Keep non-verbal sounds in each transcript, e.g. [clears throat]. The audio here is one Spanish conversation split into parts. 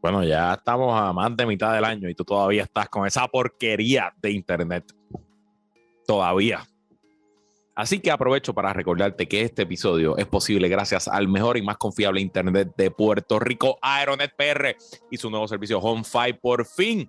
Bueno, ya estamos a más de mitad del año y tú todavía estás con esa porquería de internet. Todavía. Así que aprovecho para recordarte que este episodio es posible gracias al mejor y más confiable internet de Puerto Rico, Aeronet PR, y su nuevo servicio HomeFi. Por fin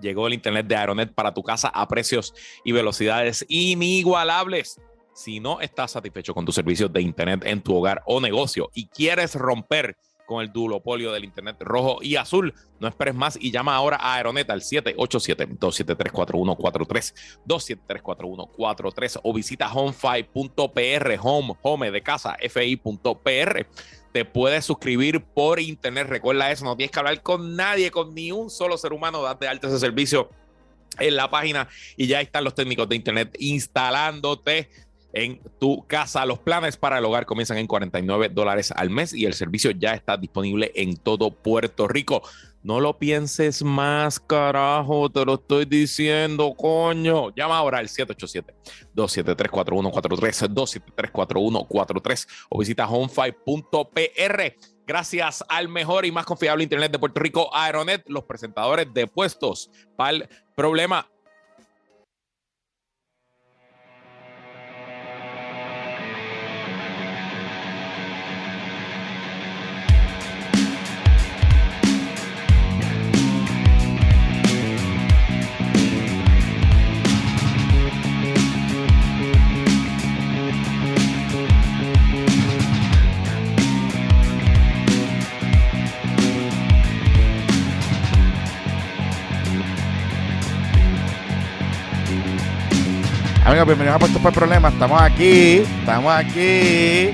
llegó el internet de Aeronet para tu casa a precios y velocidades inigualables. Si no estás satisfecho con tus servicios de internet en tu hogar o negocio y quieres romper con el duopolio del Internet rojo y azul. No esperes más y llama ahora a Aeronet al 787-273-4143, 273-4143 o visita homefi.pr, home, home de casa, fi.pr. Te puedes suscribir por internet. Recuerda eso, no tienes que hablar con nadie, con ni un solo ser humano. Date alta ese servicio en la página y ya están los técnicos de internet instalándote en tu casa. Los planes para el hogar comienzan en 49 dólares al mes y el servicio ya está disponible en todo Puerto Rico. No lo pienses más, carajo, te lo estoy diciendo, coño. Llama ahora al 787-273-4143, 273-4143 o visita homefive.pr. Gracias al mejor y más confiable Internet de Puerto Rico, Aeronet, los presentadores de puestos para el problema. Amigos, bienvenidos a Puestos por Problemas. Estamos aquí, estamos aquí.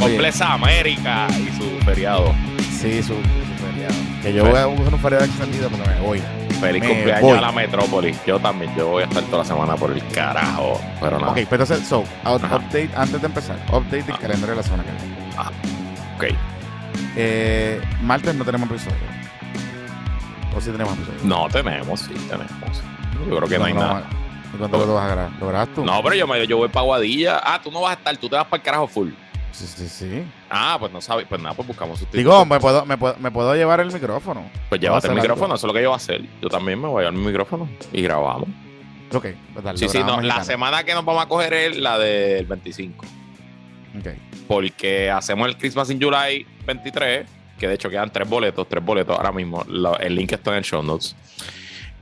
Complexa América y su feriado. Sí, su, su feriado. Que yo voy a usar un feriado extendido porque me voy. Feliz Me cumpleaños voy. a la metrópolis. Yo también, yo voy a estar toda la semana por el carajo. Pero nada. Ok, pero entonces, so, out- update, antes de empezar, update del Ah. calendario de la semana que viene. Ok. Eh, martes no tenemos episodio. O sí tenemos episodio. No tenemos, sí, tenemos. Yo creo que no hay nada. ¿Y cuánto lo vas a grabar? ¿Lo grabas tú? No, pero yo, me, yo voy para Guadilla. Ah, tú no vas a estar, tú te vas para el carajo full. Sí, sí, sí. Ah, pues no sabes. Pues nada, pues buscamos sustituto. Digo, me puedo, me, puedo, me puedo llevar el micrófono. Pues llévate el micrófono, algo. eso es lo que yo voy a hacer. Yo también me voy a llevar mi micrófono y grabamos. Ok, pues dale, Sí, sí, no. La semana que nos vamos a coger es la del 25. Ok. porque hacemos el Christmas in July 23, que de hecho quedan tres boletos, tres boletos ahora mismo. El link está en el show notes.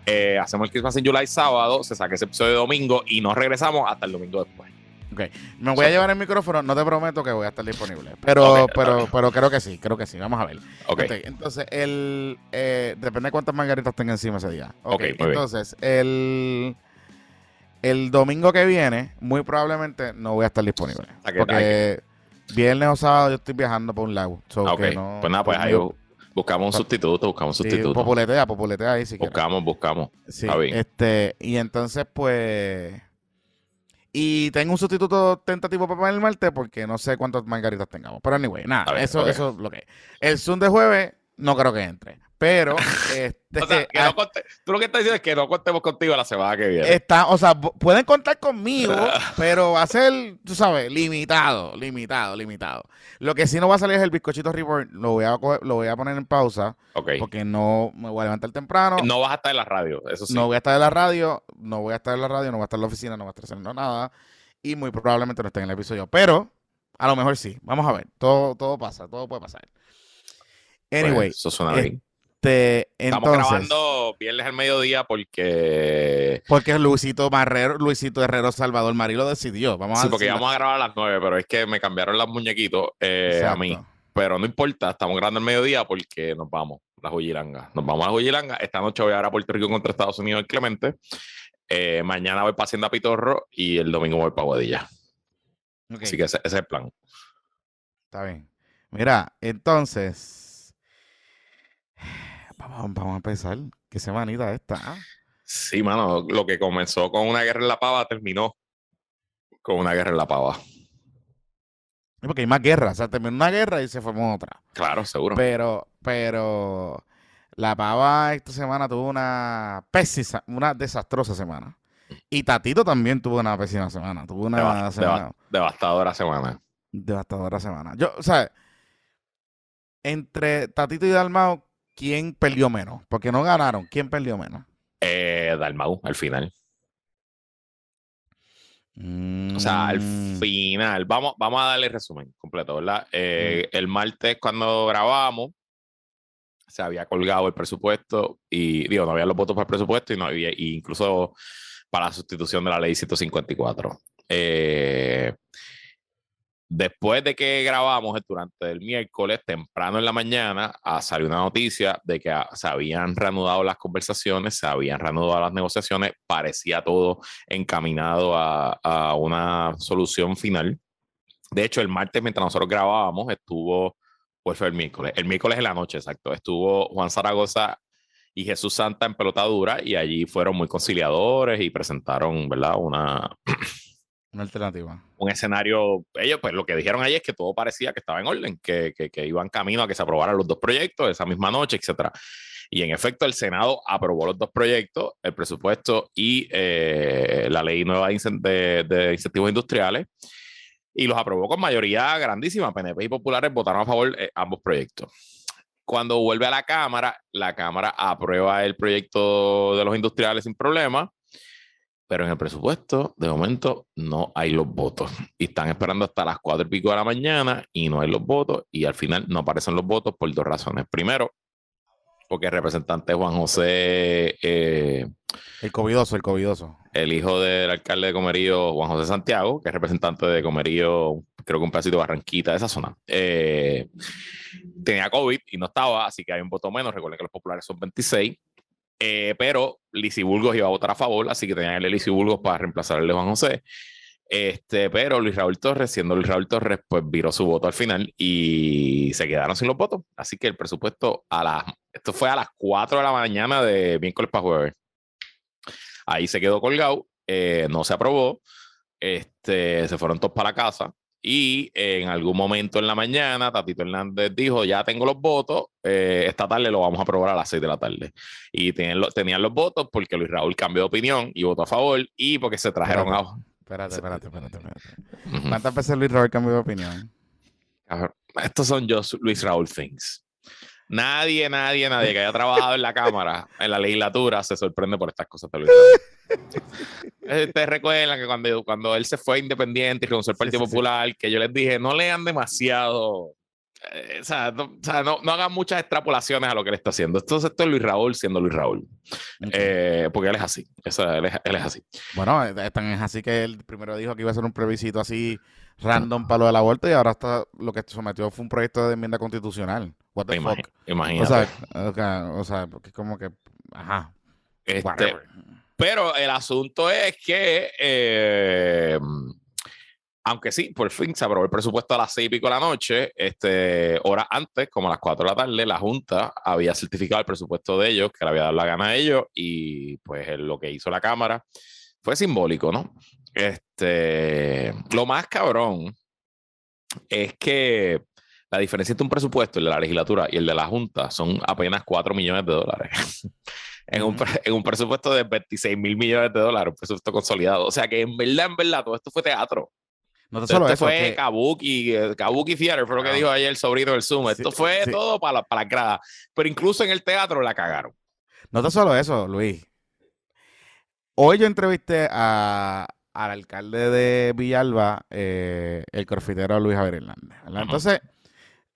Eh, hacemos el Christmas in July sábado, se saca ese episodio de domingo y nos regresamos hasta el domingo después. Me voy a llevar el micrófono, no te prometo que voy a estar disponible. Pero, Ok, pero, ok. pero creo que sí, creo que sí. Vamos a ver. Ok. Ok, entonces, el, eh, depende de cuántas margaritas tenga encima ese día. Ok, Ok, entonces, el, el domingo que viene, muy probablemente no voy a estar disponible. ¿A qué- Porque viernes o sábado yo estoy viajando por un lago. so Ok, que no- pues nada, pues ahí conmigo- buscamos un sustituto, buscamos un sí, sustituto. populetea, populetea ahí si quieres. buscamos, buscamos. Sí, Está bien. este, y entonces, pues. Y tengo un sustituto tentativo para el martes porque no sé cuántas margaritas tengamos. Pero anyway, nada, ver, eso, eso es lo que es. El Zoom de jueves no creo que entre. Pero, [laughs] este, O sea, que no conte- tú lo que estás diciendo es que no contemos contigo la semana que viene. está, o sea, pueden contar conmigo, [laughs] pero va a ser, tú sabes, limitado, limitado, limitado. Lo que sí no va a salir es el bizcochito report. Lo voy a, lo voy a poner en pausa ok. porque no me voy a levantar temprano. No vas a estar en la radio, eso sí. No voy a estar en la radio, no voy a estar en la radio, no voy a estar en la oficina, no voy a estar haciendo nada. Y muy probablemente no esté en el episodio. Pero a lo mejor sí. Vamos a ver. Todo, todo pasa, todo puede pasar. Pues, Anyway, eso suena eh, bien. Este, Estamos entonces, grabando viernes al mediodía porque porque Luisito Marrero, Luisito Herrero Salvador Marí lo decidió. Vamos a Sí, porque decirlo. íbamos a grabar a las 9, pero es que me cambiaron los muñequitos eh, a mí. Pero no importa, estamos grabando al mediodía porque nos vamos, la Joyilanga. Nos vamos a la Joyilanga. Esta noche voy a ir a Puerto Rico contra Estados Unidos el Clemente. Eh, mañana voy para Hacienda Pitorro y el domingo voy para Guadilla. Así que ese, ese es el plan. Está bien. Mira, entonces. Vamos, a empezar. Qué semanita esta. ah? Sí, mano, lo que comenzó con una guerra en la pava terminó con una guerra en la pava. Porque hay más guerra. O sea, terminó una guerra y se formó otra. Claro, seguro. Pero, pero la pava esta semana tuvo una pésima, una desastrosa semana. Y Tatito también tuvo una pésima semana. Tuvo una semana deva- devastadora semana. devastadora semana. Yo, o sea, entre Tatito y Dalmao, ¿quién perdió menos? Porque no ganaron. ¿Quién perdió menos? Eh, Dalmau, al final. O sea, al Mm, final, vamos, vamos a darle resumen completo, ¿verdad? Eh, El martes cuando grabamos, se había colgado el presupuesto y, digo, no había los votos para el presupuesto y no había, y incluso para la sustitución de la ley 154. Eh, después de que grabamos durante el miércoles, temprano en la mañana, ah, salió una noticia de que ah, se habían reanudado las conversaciones, se habían reanudado las negociaciones, parecía todo encaminado a, a una solución final. De hecho, el martes, mientras nosotros grabábamos, estuvo, pues fue el miércoles, el miércoles en la noche, exacto, estuvo Juan Zaragoza y Jesús Santa en pelotadura y allí fueron muy conciliadores y presentaron, ¿verdad? Una, [clears throat] Una alternativa. un escenario, ellos pues lo que dijeron ahí es que todo parecía que estaba en orden, que, que, iban camino a que se aprobaran los dos proyectos esa misma noche, etcétera. Y en efecto, el Senado aprobó los dos proyectos, el presupuesto y eh, la ley nueva de, de- incentivos industriales, y los aprobó con mayoría grandísima. PNP y populares votaron a favor de ambos proyectos. Cuando vuelve a la Cámara, la Cámara aprueba el proyecto de los industriales sin problema, pero en el presupuesto, de momento, no hay los votos. [laughs] Y están esperando hasta las cuatro y pico de la mañana y no hay los votos. Y al final no aparecen los votos por dos razones. Primero, porque el representante Juan José, eh, El covidoso, el covidoso. el hijo del alcalde de Comerío, Juan José Santiago, que es representante de Comerío, creo que un pedacito de Barranquita de esa zona, eh, tenía COVID y no estaba, así que hay un voto menos. Recuerden que los populares son 26. Eh, pero Lisi Burgos iba a votar a favor, así que tenían el Lisi Burgos para reemplazar al de José. Este, pero Luis Raúl Torres, siendo Luis Raúl Torres, pues viró su voto al final y se quedaron sin los votos. Así que el presupuesto a las, esto fue a las 4 de la mañana de miércoles para jueves. Ahí se quedó colgado, eh, no se aprobó, este, se fueron todos para casa y en algún momento en la mañana Tatito Hernández dijo, ya tengo los votos, eh, esta tarde lo vamos a aprobar a las 6 de la tarde. Y tenían, lo- tenían los votos porque Luis Raúl cambió de opinión y votó a favor y porque se trajeron a... Espérate, espérate, espérate, espérate. ¿Cuántas veces Luis Robert cambió de opinión? Estos son yo, Luis Raúl Things. Nadie, nadie, nadie que haya [laughs] trabajado en la Cámara, en la legislatura, se sorprende por estas cosas de Raúl. [laughs] Eh, Ustedes recuerdan que cuando, cuando él se fue independiente y renunció al Partido sí, sí. Popular, que yo les dije, no lean demasiado, eh, o sea, no, o sea, no- no hagan muchas extrapolaciones a lo que él está haciendo. Esto, esto es Luis Raúl siendo Luis Raúl. Eh, porque él es así, Eso, él, es, él es así. Bueno, tan es así que él primero dijo que iba a ser un plebiscito así random para lo del aborto y ahora está lo que sometió fue un proyecto de enmienda constitucional. What the Imagi- fuck. Imagínate. O sea, o sea, o sea, porque es como que, ajá. Este. Pero el asunto es que, eh, aunque sí, por fin se aprobó el presupuesto a las seis y pico de la noche, este, horas antes, como a las cuatro de la tarde, la Junta había certificado el presupuesto de ellos, que le había dado la gana a ellos, y pues lo que hizo la Cámara fue simbólico, ¿no? Este, lo más cabrón es que la diferencia entre un presupuesto, el de la legislatura y el de la Junta, son apenas 4 millones de dólares. [laughs] en, un, en un presupuesto de 26 mil millones de dólares, un presupuesto consolidado. O sea que en verdad, en verdad, todo esto fue teatro. No te Esto solo eso, fue que- Kabuki, eh, Kabuki Theater, fue lo que Ah. dijo ayer el sobrino del Zoom. Esto Sí, fue sí. todo para la, para la grada. Pero incluso en el teatro la cagaron. no te solo eso, Luis. Hoy yo entrevisté a, al alcalde de Villalba, eh, el corfitero Luis Javier Hernández. Entonces,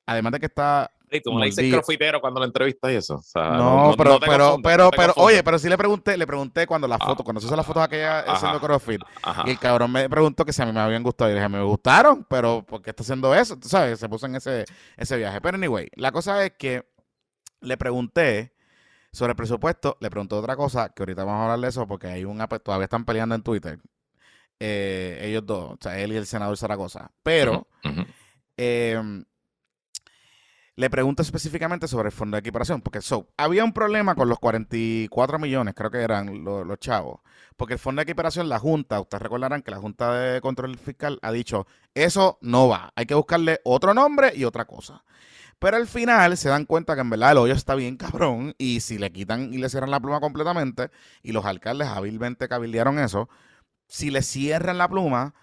además de que está Y tú no le dices crofitero cuando lo entrevistas y eso. O sea, No, pero, pero, pero, no oye, pero sí le pregunté, le pregunté cuando las Ah. fotos, cuando se hizo las fotos aquella Ajá. haciendo CrossFit, Ajá. y el cabrón me preguntó que si a mí me habían gustado. Y le dije, me gustaron, pero ¿por qué está haciendo eso? Tú sabes, se puso en ese, ese viaje. Pero anyway, la cosa es que le pregunté sobre el presupuesto, le pregunté otra cosa, que ahorita vamos a hablar de eso, porque hay un ape- todavía están peleando en Twitter. eh, ellos dos, o sea, él y el senador Zaragoza. Pero eh, le pregunto específicamente sobre el fondo de equiparación, porque so, había un problema con los 44 millones, creo que eran lo- los, chavos, porque el fondo de equiparación, la Junta, ustedes recordarán que la Junta de Control Fiscal ha dicho, eso no va, hay que buscarle otro nombre y otra cosa. Pero al final se dan cuenta que en verdad el hoyo está bien cabrón y si le quitan y le cierran la pluma completamente, y los alcaldes hábilmente cabildearon eso, si le cierran la pluma,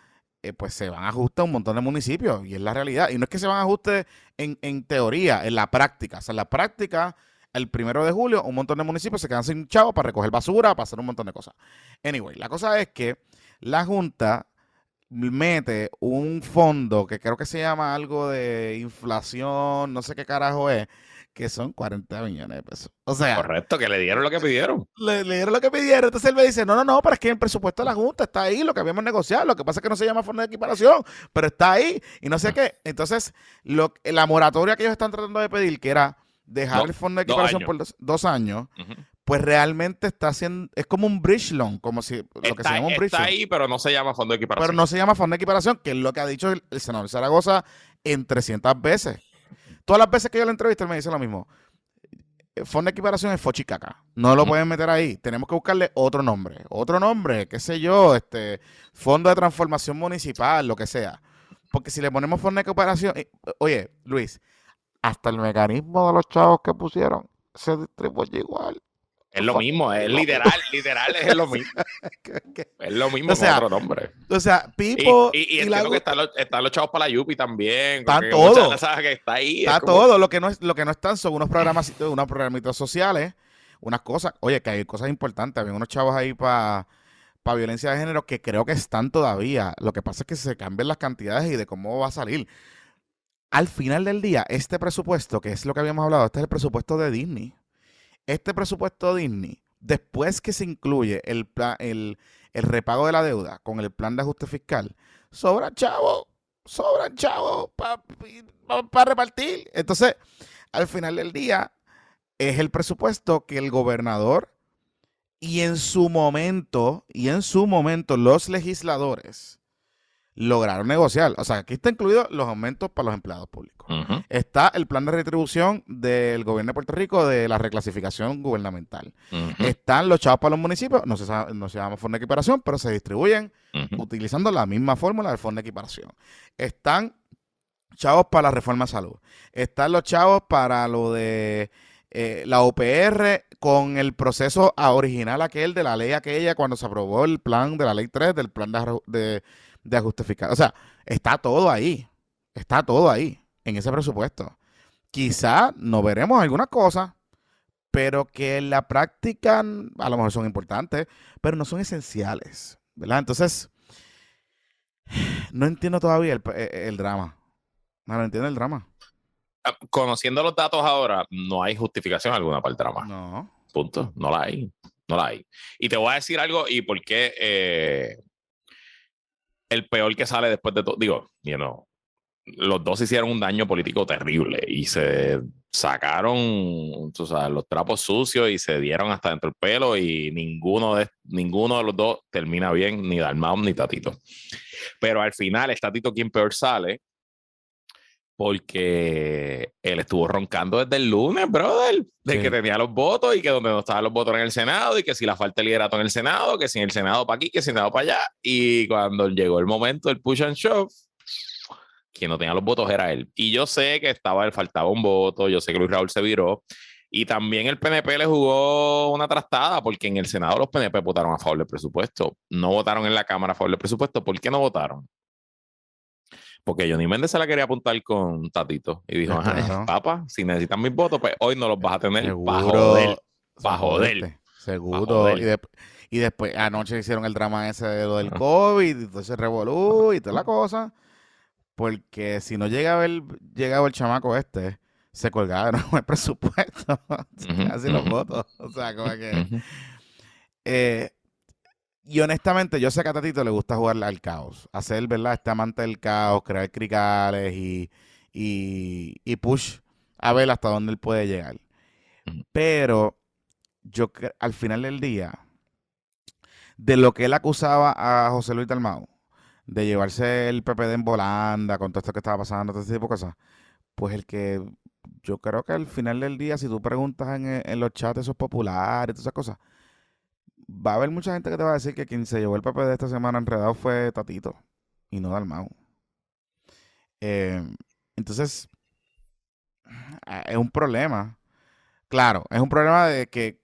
eh, pues se van a ajustar un montón de municipios y es la realidad. Y no es que se van a ajustes en, en teoría, en la práctica. O sea, en la práctica, el primero de julio un montón de municipios se quedan sin chavo para recoger basura, para hacer un montón de cosas. Anyway, la cosa es que la Junta mete un fondo que creo que se llama algo de inflación, no sé qué carajo es, que son 40 millones de pesos. O sea, correcto, que le dieron lo que pidieron. Le, dieron lo que pidieron. Entonces él me dice, no, no, no, pero es que el presupuesto de la Junta está ahí, lo que habíamos negociado. Lo que pasa es que no se llama fondo de equiparación, pero está ahí y no sé qué. Entonces, lo, la moratoria que ellos están tratando de pedir, que era dejar el fondo de equiparación por dos, años, pues realmente está haciendo, es como un bridge loan, como si lo que se llama un bridge Está ahí, pero no se llama fondo de equiparación. Pero no se llama fondo de equiparación, que es lo que ha dicho el, senador Zaragoza en 300 veces. Todas las veces que yo le entrevisto, él me dice lo mismo. Fondo de equiparación es Fochicaca. No lo pueden meter ahí. Tenemos que buscarle otro nombre. Otro nombre, qué sé yo, este, Fondo de Transformación Municipal, lo que sea. Porque si le ponemos fondo de equiparación, eh, oye, Luis, hasta el mecanismo de los chavos que pusieron se distribuye igual. Es lo mismo, es literal, literal, es lo mismo. [laughs] es lo mismo o sea, con otro nombre. O sea, Pipo. Y, y, y que están los, están los, chavos para la Yupi también. Está todo. Que está ahí. Está todo. Lo que, no es, lo que no están son unos programas, unos programitas sociales, unas cosas. Oye, que hay cosas importantes. Había unos chavos ahí para para violencia de género que creo que están todavía. Lo que pasa es que se cambian las cantidades y de cómo va a salir. Al final del día, este presupuesto, que es lo que habíamos hablado, este es el presupuesto de Disney. Este presupuesto Disney, después que se incluye el, el, repago de la deuda con el plan de ajuste fiscal, sobran chavos, sobran chavos para repartir. Entonces, al final del día, es el presupuesto que el gobernador y en su momento, y en su momento los legisladores lograron negociar. O sea, aquí está incluido los aumentos para los empleados públicos. Está el plan de retribución del gobierno de Puerto Rico de la reclasificación gubernamental. Están los chavos para los municipios, no se, no se llama fondo de equiparación, pero se distribuyen utilizando la misma fórmula del fondo de equiparación. Están chavos para la reforma de salud. Están los chavos para lo de eh, la OPR con el proceso original aquel de la ley aquella cuando se aprobó el plan de la ley 3 del plan de de ajuste fiscal. O sea, está todo ahí. Está todo ahí, en ese presupuesto. Quizá no veremos algunas cosas, pero que en la práctica a lo mejor son importantes, pero no son esenciales. ¿Verdad? Entonces, no entiendo todavía el, drama. No, entiendo el drama. Ah, conociendo los datos ahora, no hay justificación alguna para el drama. No. Punto. No la hay. No la hay. Y te voy a decir algo y por qué eh, el peor que sale después de todo. Digo, you know, los dos hicieron un daño político terrible y se sacaron los trapos sucios y se dieron hasta dentro del pelo y ninguno de, ninguno de los dos termina bien, ni Dalmau ni Tatito. Pero al final es Tatito quien peor sale porque él estuvo roncando desde el lunes, brother, de que tenía los votos y que donde no estaban los votos en el Senado y que si la falta de liderato en el Senado, que si en el Senado para aquí, que si el Senado para allá. Y cuando llegó el momento del push and shove, quien no tenía los votos era él. Y yo sé que estaba, faltaba un voto, yo sé que Luis Raúl se viró. Y también el PNP le jugó una trastada porque en el Senado los PNP votaron a favor del presupuesto. No votaron en la Cámara a favor del presupuesto. ¿Por qué no votaron? Porque Johnny Méndez se la quería apuntar con Tatito. Y dijo, Ajá, papá, si necesitan mis votos, pues hoy no los vas a tener bajo de Bajo de Seguro. Y, después, anoche hicieron el drama ese de lo del COVID, y todo ese revolú y toda la cosa. Porque si no llega a ver, llegaba el chamaco este, se colgaron [laughs] el presupuesto. Así los votos. O sea, como que. eh, y honestamente, yo sé que a Tatito le gusta jugar al caos. Hacer, ¿verdad? Este amante del caos, crear cricales y, y, push a ver hasta dónde él puede llegar. Pero yo al final del día, de lo que él acusaba a José Luis Dalmau, de llevarse el PPD en volanda con todo esto que estaba pasando, todo ese tipo de cosas, pues el que yo creo que al final del día, si tú preguntas en, en los chats esos populares y todas esas cosas, va a haber mucha gente que te va a decir que quien se llevó el papel de esta semana enredado fue Tatito y no Dalmau. Eh, entonces, ah, es un problema. Claro, es un problema de que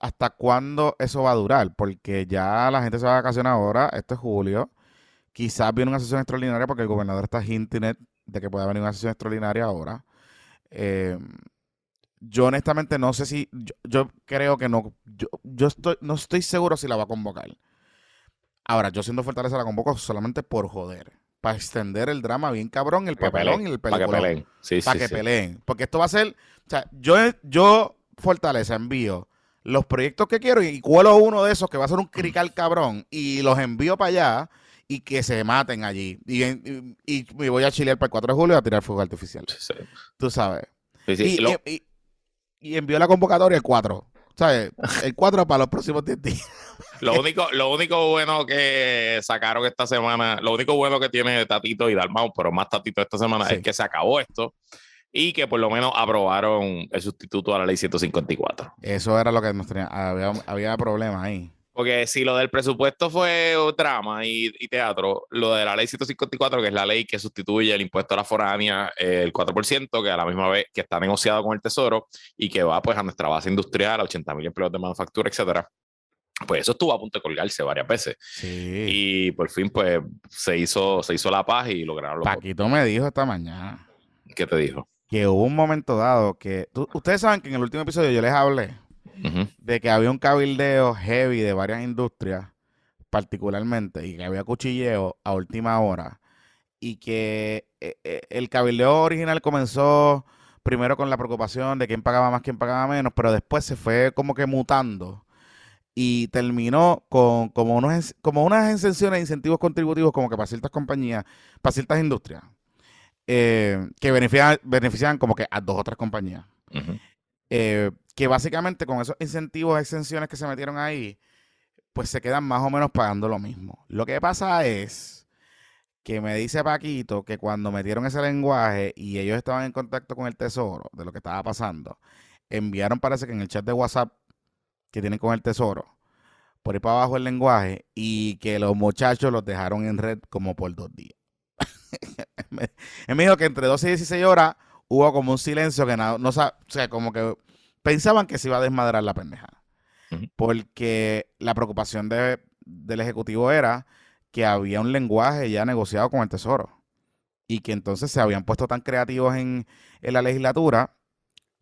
hasta cuándo eso va a durar, porque ya la gente se va a vacacionar ahora, esto es julio. Quizás viene una sesión extraordinaria porque el gobernador está hinting de que pueda venir una sesión extraordinaria ahora. Eh, yo honestamente no sé si, yo, creo que no, yo, estoy, no estoy seguro si la va a convocar. Ahora, yo siendo Fortaleza la convoco solamente por joder. Para extender el drama bien cabrón, el papelón y el Para que peleen. Sí, para que peleen. Porque esto va a ser, o sea, yo, yo Fortaleza envío los proyectos que quiero y cuelo uno de esos que va a ser un crical cabrón y los envío para allá y que se maten allí. Y, y, me voy a chilear para el 4 de julio a tirar fuego artificial. Tú sabes. y, y, envió la convocatoria el 4. ¿Sabes? El 4 para los próximos 10 días. [laughs] Lo único, lo único bueno que sacaron esta semana, lo único bueno que tiene Tatito y Dalmau, pero más Tatito esta semana, es que se acabó esto y que por lo menos aprobaron el sustituto a la ley 154. Eso era lo que nos tenía, había, había problemas ahí. Porque si lo del presupuesto fue drama y, teatro, lo de la ley 154, que es la ley que sustituye el impuesto a la foránea, eh, el 4%, que a la misma vez que está negociado con el Tesoro y que va pues a nuestra base industrial, a 80 mil empleos de manufactura, etcétera. Pues eso estuvo a punto de colgarse varias veces. Sí. Y por fin, pues, se hizo, se hizo la paz y lograron lo Paquito me dijo esta mañana. ¿Qué te dijo? Que hubo un momento dado que. ustedes saben que en el último episodio yo les hablé de que había un cabildeo heavy de varias industrias, particularmente, y que había cuchilleo a última hora, y que eh, eh, el cabildeo original comenzó primero con la preocupación de quién pagaba más, quién pagaba menos, pero después se fue como que mutando y terminó con como, unos, como unas exenciones de incentivos contributivos como que para ciertas compañías, para ciertas industrias, eh, que benefician, benefician como que a dos o tres compañías que básicamente con esos incentivos, exenciones que se metieron ahí, pues se quedan más o menos pagando lo mismo. Lo que pasa es que me dice Paquito que cuando metieron ese lenguaje y ellos estaban en contacto con el tesoro de lo que estaba pasando, enviaron parece que en el chat de WhatsApp que tienen con el tesoro, por ahí para abajo el lenguaje y que los muchachos los dejaron en red como por dos días. [laughs] Él me dijo que entre 12 y 16 horas hubo como un silencio que no, no o sea, como que pensaban que se iba a desmadrar la pendeja. Porque la preocupación del Ejecutivo era que había un lenguaje ya negociado con el Tesoro. Y que entonces se habían puesto tan creativos en, la legislatura,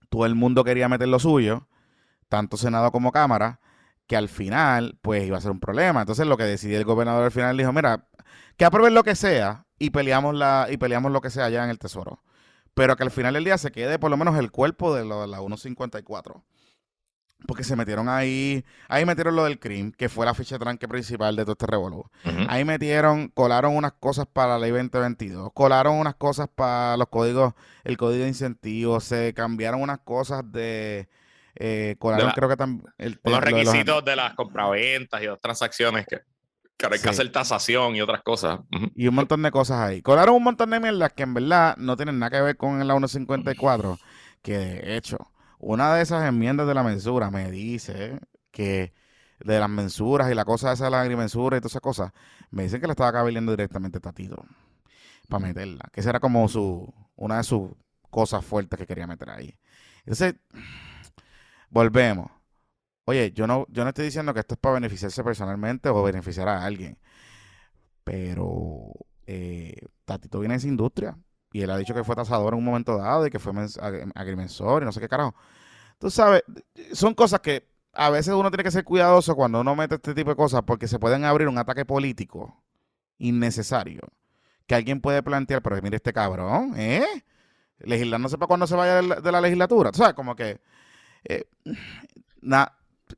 todo el mundo quería meter lo suyo, tanto Senado como Cámara, que al final, pues iba a ser un problema. Entonces lo que decidió el gobernador al final dijo, mira, que aprueben lo que sea y peleamos, la, y peleamos lo que sea allá en el Tesoro pero que al final del día se quede por lo menos el cuerpo de, la 1.54. Porque se metieron ahí, ahí metieron lo del CRIM, que fue la ficha tranque principal de todo este revolú. Ahí metieron, colaron unas cosas para la ley 2022, colaron unas cosas para los códigos, el código de incentivos, se cambiaron unas cosas de, eh, colaron creo que también... Los requisitos de, de las compraventas y otras transacciones que Claro, hay que hacer tasación y otras cosas. Y un montón de cosas ahí. Colaron un montón de mierdas que en verdad no tienen nada que ver con la 154. Que de hecho, una de esas enmiendas de la mensura me dice que de las mensuras y la cosa esa de la agrimensura y todas esas cosas, me dicen que le estaba cabilando directamente a Tatito para meterla. Que esa era como su una de sus cosas fuertes que quería meter ahí. Entonces, volvemos. Oye, yo no, yo no estoy diciendo que esto es para beneficiarse personalmente o beneficiar a alguien. Pero eh, Tatito viene de esa industria. Y él ha dicho que fue tasador en un momento dado y que fue agrimensor y no sé qué carajo. Tú sabes, son cosas que a veces uno tiene que ser cuidadoso cuando uno mete este tipo de cosas porque se pueden abrir un ataque político innecesario que alguien puede plantear, pero mire este cabrón, ¿eh? Legislar no sé para cuándo se vaya de la, legislatura. Tú sabes, como que... Eh, y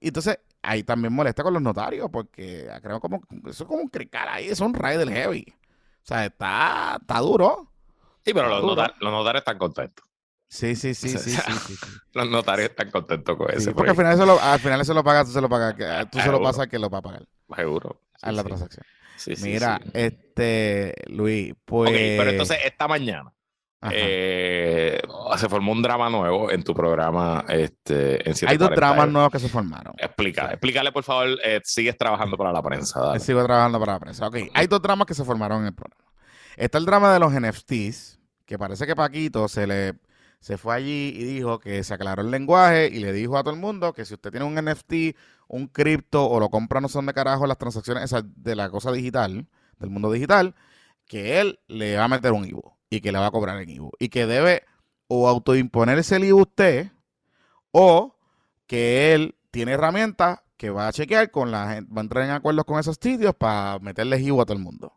entonces ahí también molesta con los notarios, porque creo como eso es como un crical ahí, es un rey del heavy. O sea, está, está duro. Sí, pero los, notarios, están contentos. Sí, sí, sí, [laughs] sí, sí, [laughs] Los notarios están contentos con eso. Porque al final eso lo, al final eso lo pagas, tú se lo pagas, tú se lo pasas que lo va a pagar. Seguro. a la transacción. Mira, este, Luis, pues. pero entonces esta mañana eh, se formó un drama nuevo en tu programa. Este, en Hay dos dramas nuevos que se formaron. Explica, explícale por favor. Eh, sigues trabajando para la prensa. Sigo trabajando para la prensa. Ok, hay dos dramas que se formaron en el programa. Está el drama de los NFTs, que parece que Paquito se le se fue allí y dijo que se aclaró el lenguaje y le dijo a todo el mundo que si usted tiene un NFT, un cripto o lo compra no son de carajo las transacciones de la cosa digital, del mundo digital, que él le va a meter un IVU y que le va a cobrar el IVU. Y que debe o autoimponerse el IVU usted o que él tiene herramientas que va a chequear con la gente, va a entrar en acuerdos con esos sitios para meterle IVU a todo el mundo,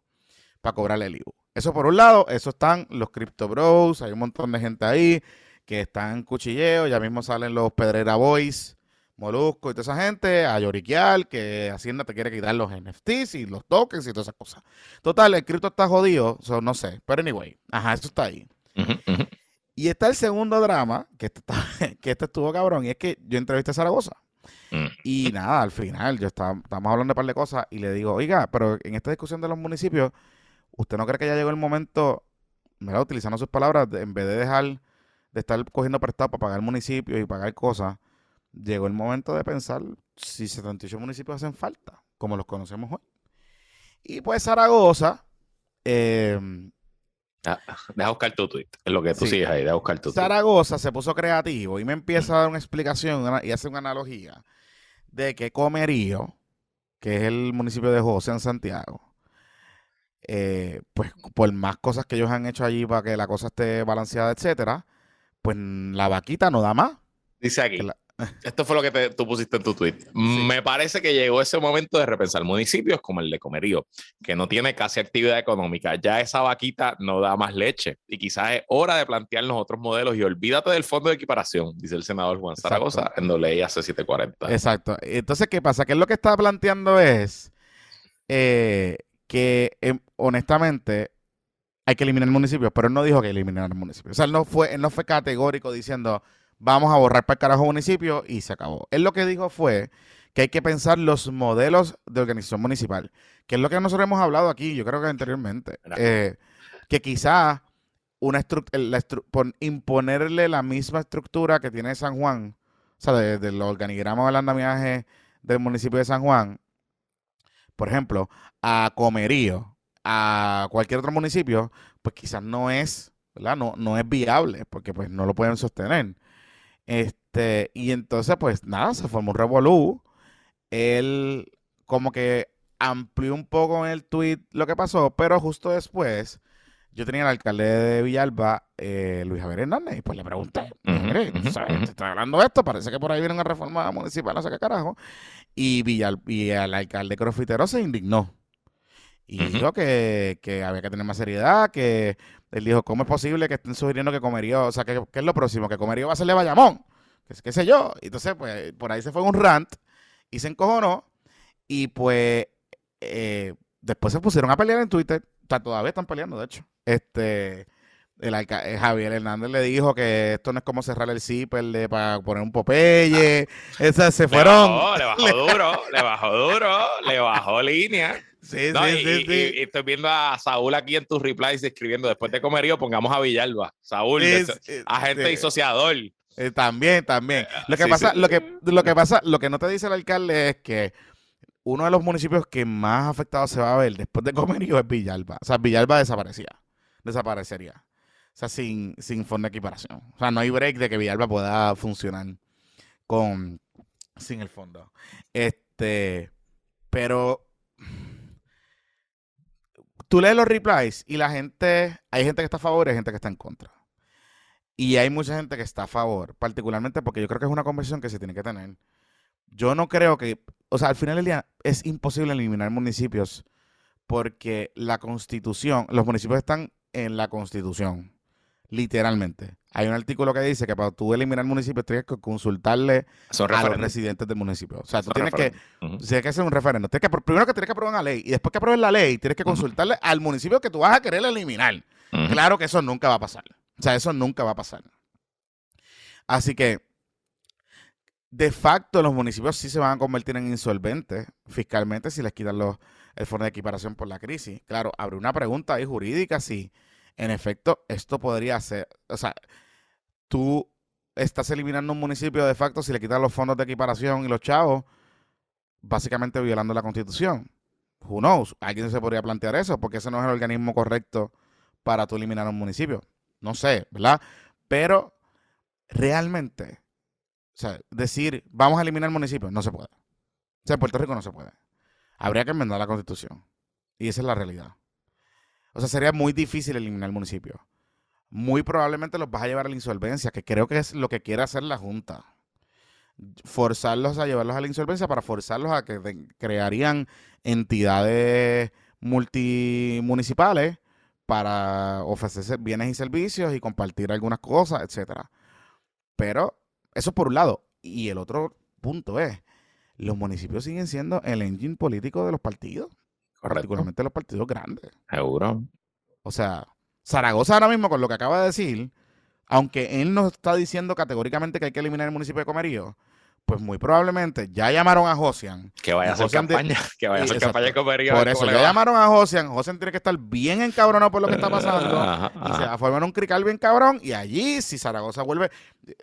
para cobrarle el IVU. Eso por un lado, eso están los Crypto Bros, hay un montón de gente ahí que están en cuchilleo, ya mismo salen los Pedrera Boys, Molusco y toda esa gente a lloriquear que Hacienda te quiere quitar los NFTs y los tokens y todas esas cosas. Total, el cripto está jodido, no sé, pero anyway, ajá, eso está ahí. Y está el segundo drama, que este, [laughs] que este estuvo cabrón, y es que yo entrevisté a Zaragoza. Mm. Y nada, al final, yo estaba, estábamos hablando de un par de cosas y le digo, oiga, pero en esta discusión de los municipios, ¿usted no cree que ya llegó el momento, mira, utilizando sus palabras, en vez de dejar de estar cogiendo prestado para pagar municipios y pagar cosas, llegó el momento de pensar si 78 municipios hacen falta, como los conocemos hoy. Y pues Zaragoza... Eh, deja buscar tu tweet, es lo que tú sigues ahí, deja buscar tu Zaragoza se puso creativo y me empieza a dar una explicación y hace una analogía de que Comerío, que es el municipio de José en Santiago, eh, pues por más cosas que ellos han hecho allí para que la cosa esté balanceada, etcétera, pues la vaquita no da más. Dice aquí. [laughs] Esto fue lo que tú pusiste en tu tweet. Me parece que llegó ese momento de repensar municipios como el de Comerío, que no tiene casi actividad económica. Ya esa vaquita no da más leche y quizás es hora de plantearnos otros modelos y olvídate del fondo de equiparación, dice el senador Juan Zaragoza en doble AC 740. Exacto. Entonces, ¿qué pasa? Que lo que está planteando es eh, que em, honestamente hay que eliminar municipios, pero él no dijo que eliminar municipios. O sea, él no fue, él no fue categórico diciendo vamos a borrar para el carajo municipio y se acabó. Él lo que dijo fue que hay que pensar los modelos de organización municipal, que es lo que nosotros hemos hablado aquí, yo creo que anteriormente, eh, que quizá una por imponerle la misma estructura que tiene San Juan, o sea, del de los organigramas del andamiaje del municipio de San Juan, por ejemplo, a Comerío, a cualquier otro municipio, pues quizás no es, ¿verdad? No, no es viable, porque pues no lo pueden sostener. Este, y entonces, pues nada, se formó un revolú. Él como que amplió un poco en el tweet lo que pasó, pero justo después yo tenía al alcalde de Villalba, eh, Luis Javier Hernández, y pues le pregunté, mire, ¿sabes? Te estoy hablando de esto, parece que por ahí viene una reforma municipal, no sé qué carajo. Y, Villal, y el alcalde Crofitero se indignó. Y dijo que, que, había que tener más seriedad, que él dijo, ¿cómo es posible que estén sugiriendo que comería, o sea, que, es lo próximo, que comería va a serle Bayamón? Que qué sé yo. Entonces, pues, por ahí se fue un rant y se encojonó. Y pues, eh, después se pusieron a pelear en Twitter. O todavía están peleando, de hecho. Este, el eh, Javier Hernández le dijo que esto no es como cerrar el zipper para poner un Popeye. [laughs] Esas se fueron. le bajó duro, le bajó duro, le bajó línea. Sí, sí, sí, y, estoy viendo a Saúl aquí en tus replies escribiendo, después de comerío, pongamos a Villalba. Saúl, agente disociador. Eh, también, también. Eh, lo que pasa, lo que, lo que pasa, lo que no te dice el alcalde es que uno de los municipios que más afectado se va a ver después de comerío es Villalba. O sea, Villalba desaparecía. Desaparecería. O sea, sin, sin fondo de equiparación. O sea, no hay break de que Villalba pueda funcionar con sin el fondo. Este, pero tú lees los replies y la gente, hay gente que está a favor y hay gente que está en contra. Y hay mucha gente que está a favor, particularmente porque yo creo que es una conversación que se tiene que tener. Yo no creo que, o sea, al final del día es imposible eliminar municipios porque la constitución, los municipios están en la constitución, literalmente. Hay un artículo que dice que para tú eliminar municipios tienes que consultarle a los residentes del municipio. O sea, tú tienes que, tienes que hacer un referendo. Tienes que, primero que tienes que aprobar una ley y después que apruebes la ley tienes que consultarle al municipio que tú vas a querer eliminar. Claro que eso nunca va a pasar. O sea, eso nunca va a pasar. Así que, de facto, los municipios sí se van a convertir en insolventes fiscalmente si les quitan los, el fondo de equiparación por la crisis. Claro, abre una pregunta ahí jurídica si en efecto, esto podría ser, o sea, tú estás eliminando un municipio de facto si le quitas los fondos de equiparación y los chavos, básicamente violando la constitución. Who knows? Alguien se podría plantear eso, porque ese no es el organismo correcto para tú eliminar un municipio. No sé, ¿verdad? Pero realmente, o sea, decir, vamos a eliminar municipios, no se puede. O sea, en Puerto Rico no se puede. Habría que enmendar la constitución. Y esa es la realidad. O sea, sería muy difícil eliminar el municipio. Muy probablemente los vas a llevar a la insolvencia, que creo que es lo que quiere hacer la Junta. forzarlos a llevarlos a la insolvencia para forzarlos a que crearían entidades multimunicipales para ofrecer bienes y servicios y compartir algunas cosas, etcétera. Pero eso por un lado. Y el otro punto es, los municipios siguen siendo el engine político de los partidos, particularmente los partidos grandes. Seguro. O sea, Zaragoza ahora mismo con lo que acaba de decir, aunque él no está diciendo categóricamente que hay que eliminar el municipio de Comerío, pues muy probablemente ya llamaron a Josian. Que vaya a hacer campaña, [laughs] que vaya a hacer campaña de Comerío. Por eso ya llamaron a Josian. Josian tiene que estar bien encabronado por lo que está pasando. Y se va a formar un crical bien cabrón. Y allí, si Zaragoza vuelve,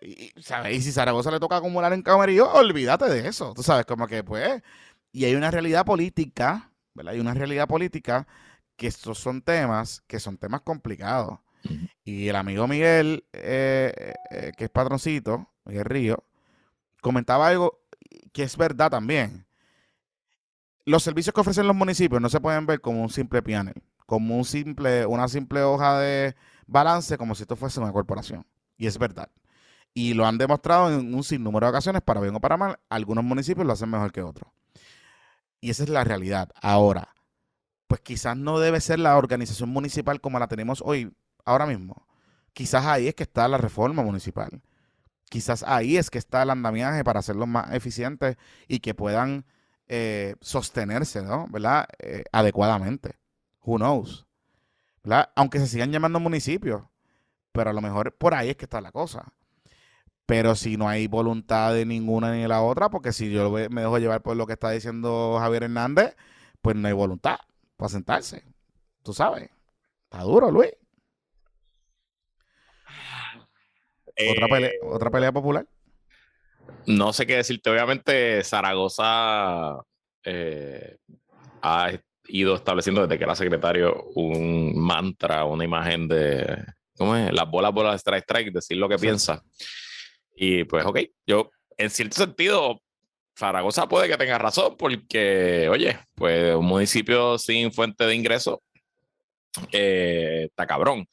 y, ¿sabes? Y si Zaragoza le toca acumular en Comerío, olvídate de eso. Tú sabes, como que pues. Y hay una realidad política, ¿verdad? Hay una realidad política que estos son temas que son temas complicados. Y el amigo Miguel, eh, eh, que es patroncito, Miguel Río, comentaba algo que es verdad también. Los servicios que ofrecen los municipios no se pueden ver como un simple panel, como un simple, una simple hoja de balance, como si esto fuese una corporación. Y es verdad. Y lo han demostrado en un sinnúmero de ocasiones, para bien o para mal. Algunos municipios lo hacen mejor que otros. Y esa es la realidad. Ahora, pues quizás no debe ser la organización municipal como la tenemos hoy, ahora mismo. Quizás ahí es que está la reforma municipal. Quizás ahí es que está el andamiaje para hacerlos más eficientes y que puedan eh, sostenerse, ¿no? ¿Verdad? Eh, adecuadamente. Who knows? Aunque se sigan llamando municipios. Pero a lo mejor por ahí es que está la cosa. Pero si no hay voluntad de ninguna ni de la otra, porque si yo me dejo llevar por lo que está diciendo Javier Hernández, pues no hay voluntad para sentarse. Tú sabes. Está duro, Luis. ¿Otra, pelea, eh, ¿Otra pelea popular? No sé qué decirte. Obviamente, Zaragoza eh, ha ido estableciendo desde que era secretario un mantra, una imagen de, ¿cómo es? Las bolas, bolas, strike, strike, decir lo que piensa. Y pues, ok, yo en cierto sentido Zaragoza puede que tenga razón, porque, oye, pues un municipio sin fuente de ingreso eh, está cabrón.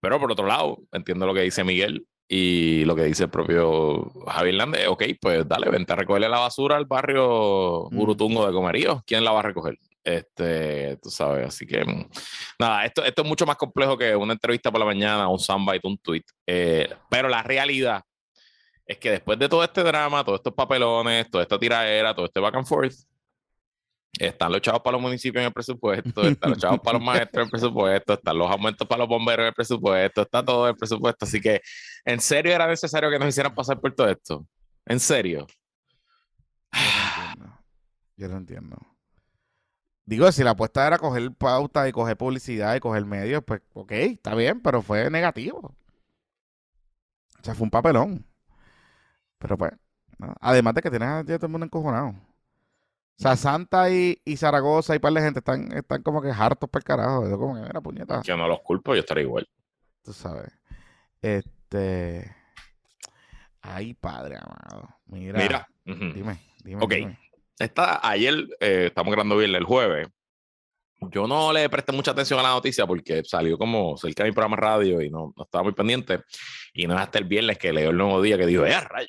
Pero por otro lado, entiendo lo que dice Miguel y lo que dice el propio Javier Hernández. Ok, pues dale, vente a recogerle la basura al barrio mm. Urutungo de Comerío. ¿Quién la va a recoger? Este, tú sabes, así que nada, esto, esto es mucho más complejo que una entrevista por la mañana, un soundbite, un tweet. Eh, pero la realidad es que después de todo este drama, todos estos papelones, toda esta tiradera, todo este back and forth, están los chavos para los municipios en el presupuesto, están los chavos para los maestros en el presupuesto, están los aumentos para los bomberos en el presupuesto, está todo en el presupuesto. Así que, ¿en serio era necesario que nos hicieran pasar por todo esto? ¿En serio? Yo lo entiendo. Digo, si la apuesta era coger pauta y coger publicidad y coger medios, pues ok, está bien, pero fue negativo. O sea, fue un papelón. Pero pues, además de que tienes a todo el mundo encojonado. O sea, Santa y, Zaragoza y par de gente están, están como que hartos por el carajo. Yo como que, mira, puñeta. Yo no los culpo, yo estaré igual. Tú sabes. Este. Ay, padre amado. Mira. Mira. Dime, dime. Ok. Ayer, eh, estamos grabando bien el jueves. Yo no le presté mucha atención a la noticia porque salió como cerca de mi programa radio y no, no estaba muy pendiente. Y no es hasta el viernes que leo el nuevo día que digo, ¡eh, rayo!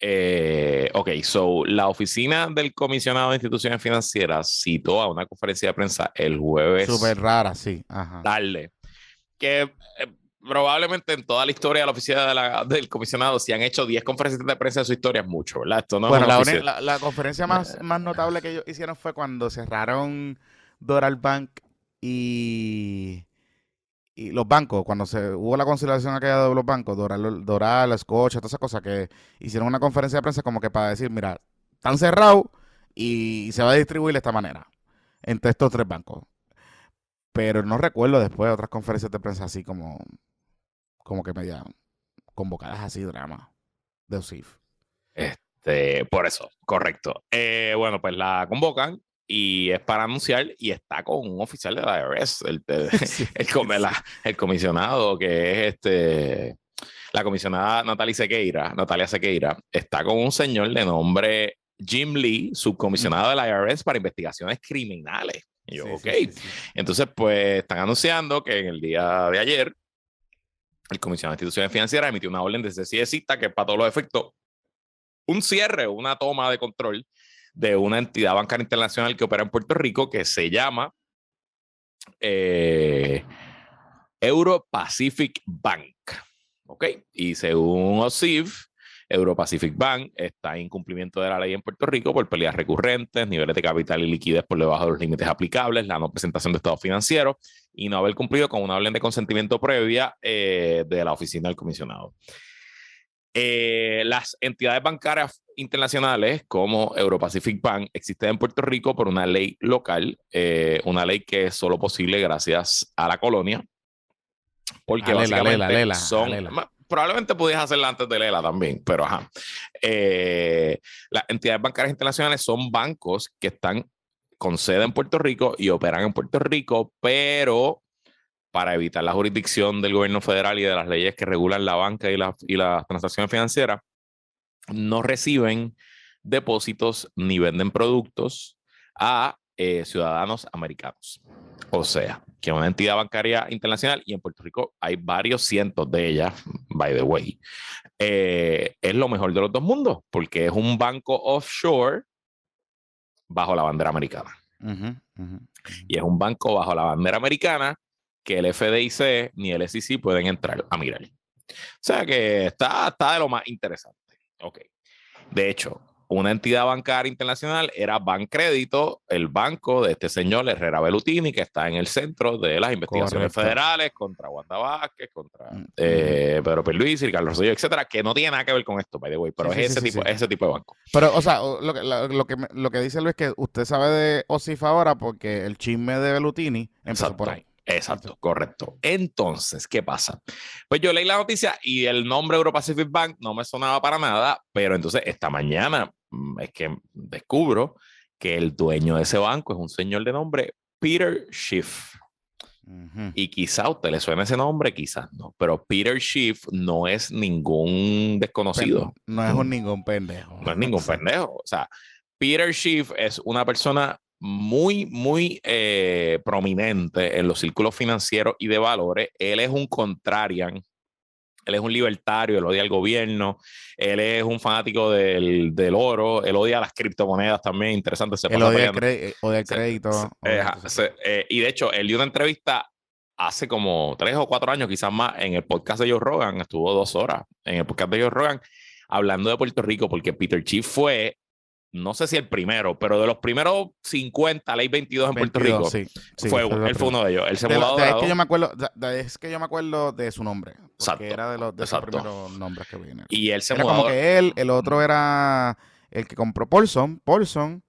Eh, ok, so la oficina del comisionado de instituciones financieras citó a una conferencia de prensa el jueves. Súper rara, sí. Ajá. Darle. Que eh, probablemente en toda la historia de la oficina del comisionado, si han hecho 10 conferencias de prensa de su historia, es mucho, ¿verdad? Esto no bueno, la, la, conferencia más, más notable que ellos hicieron fue cuando cerraron Doral Bank y y los bancos, cuando se hubo la conciliación aquella de los bancos, Doral, Doral Escocha, todas esas cosas, que hicieron una conferencia de prensa como que para decir, mira, están cerrados y se va a distribuir de esta manera entre estos tres bancos. Pero no recuerdo después de otras conferencias de prensa así como, como que media convocadas así, drama de OSIF. Este, por eso, correcto. Eh, bueno, pues la convocan y es para anunciar y está con un oficial de la IRS, el, [laughs] el, comisionado que es este, la comisionada Natalia Sequeira, Natalia Sequeira, está con un señor de nombre Jim Lee, subcomisionado de la IRS para investigaciones criminales. Y yo, ok. Entonces, pues están anunciando que en el día de ayer, el comisionado de instituciones financieras emitió una orden de cita que para todos los efectos un cierre, una toma de control de una entidad bancaria internacional que opera en Puerto Rico que se llama eh, Euro Pacific Bank. ¿Ok? Y según OSIF, Euro Pacific Bank está en cumplimiento de la ley en Puerto Rico por peleas recurrentes, niveles de capital y liquidez por debajo de los límites aplicables, la no presentación de estados financieros y no haber cumplido con una orden de consentimiento previa eh, de la oficina del comisionado. Eh, las entidades bancarias internacionales como Europacific Bank existen en Puerto Rico por una ley local, eh, una ley que es solo posible gracias a la colonia, porque básicamente son... Probablemente pudieras hacerla antes de Lela también, pero ajá. Eh, las entidades bancarias internacionales son bancos que están con sede en Puerto Rico y operan en Puerto Rico, pero para evitar la jurisdicción del gobierno federal y de las leyes que regulan la banca y, y las transacciones financieras, no reciben depósitos ni venden productos a eh, ciudadanos americanos. O sea, que una entidad bancaria internacional, y en Puerto Rico hay varios cientos de ellas, by the way, eh, es lo mejor de los dos mundos, porque es un banco offshore bajo la bandera americana. Y es un banco bajo la bandera americana que el FDIC ni el SEC pueden entrar a mirar. O sea que está, está de lo más interesante. Ok. De hecho, una entidad bancaria internacional era Bancrédito, el banco de este señor Herrera Bellutini, que está en el centro de las investigaciones federales contra Wanda Vázquez, contra mm, eh, Pedro y Carlos Rosselló, etcétera, que no tiene nada que ver con esto, by the way, pero es ese, tipo, ese tipo de banco. Pero, o sea, lo que, lo, que, lo que dice Luis es que usted sabe de OSIF ahora porque el chisme de Bellutini empezó por ahí. Exacto, correcto. Entonces, ¿qué pasa? Pues yo leí la noticia y el nombre Euro Pacific Bank no me sonaba para nada, pero entonces esta mañana mm, es que descubro que el dueño de ese banco es un señor de nombre Peter Schiff. Y quizá a usted le suene ese nombre, quizás no, pero Peter Schiff no es ningún desconocido. no es un ningún pendejo. No es ningún [laughs] pendejo. O sea, Peter Schiff es una persona muy, muy eh, prominente en los círculos financieros y de valores. Él es un contrarian, él es un libertario, él odia al gobierno, él es un fanático del, oro, él odia las criptomonedas también, interesante. Se él odia, el crédito. Eh, y de hecho, él dio una entrevista hace como tres o cuatro años, quizás más, en el podcast de Joe Rogan, estuvo dos horas en el podcast de Joe Rogan, hablando de Puerto Rico, porque Peter Chief fue no sé si el primero, pero de los primeros 50, ley 22 en Puerto Rico, sí, fue, él fue uno de ellos. Él se mudó es que yo me acuerdo, es que yo me acuerdo de su nombre, porque era de los, de primeros nombres que vienen. Y él se era como que él, el otro era el que compró Paulson, Paulson.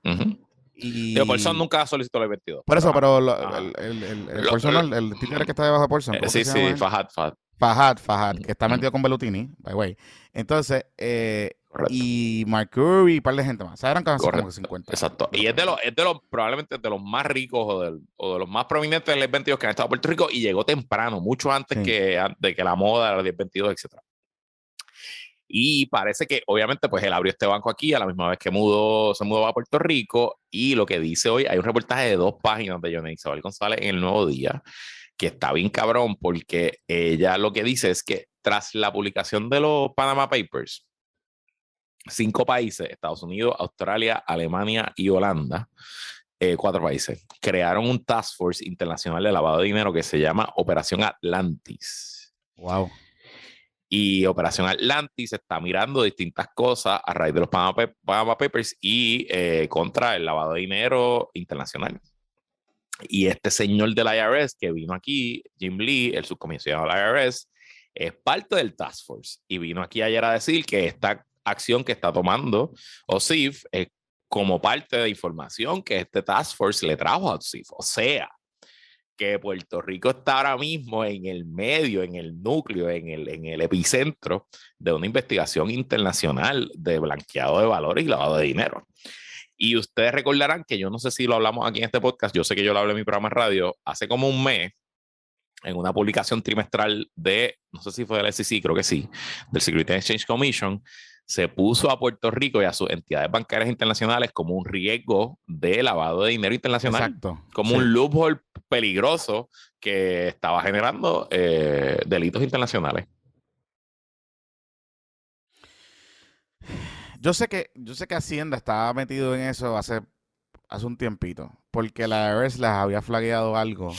Y... Pero Paulson nunca solicitó ley 22. Por eso, pero el, el, el, el, Paulson, el, títere que está debajo de Paulson. Eh, sí, sí, Fajad, Fajad. Fajad, Fajad, que está metido con Bellutini, by the way. Entonces, eh, y Mark Curry y un par de gente más. O sea, eran casi como 50. Exacto. Y es de los, es de los, probablemente de los más ricos o de, o de los más prominentes del 22 que han estado en Puerto Rico y llegó temprano, mucho antes que, de que la moda del 22, etc. Y parece que, obviamente, pues él abrió este banco aquí a la misma vez que mudó, se mudó a Puerto Rico. Y lo que dice hoy, hay un reportaje de dos páginas de Johnny Isabel González en el Nuevo Día, que está bien cabrón, porque ella lo que dice es que tras la publicación de los Panama Papers, cinco países, Estados Unidos, Australia, Alemania y Holanda, eh, cuatro países, crearon un task force internacional de lavado de dinero que se llama Operación Atlantis. Wow. Y Operación Atlantis está mirando distintas cosas a raíz de los Panama, Papers y eh, contra el lavado de dinero internacional. Y este señor del IRS que vino aquí, Jim Lee, el subcomisionado del IRS, es parte del Task Force y vino aquí ayer a decir que está acción que está tomando OSIF eh, como parte de información que este Task Force le trajo a OSIF. O sea, que Puerto Rico está ahora mismo en el medio, en el núcleo, en el, en el epicentro de una investigación internacional de blanqueado de valores y lavado de dinero. Y ustedes recordarán que yo no sé si lo hablamos aquí en este podcast, yo sé que yo lo hablé en mi programa de radio hace como un mes, en una publicación trimestral de, no sé si fue del SEC, creo que sí, del Security Exchange Commission, se puso a Puerto Rico y a sus entidades bancarias internacionales como un riesgo de lavado de dinero internacional. Exacto. Como un loophole peligroso que estaba generando eh, delitos internacionales. Yo sé que, yo sé que Hacienda estaba metido en eso hace, hace un tiempito, porque la IRS les había flagueado algo.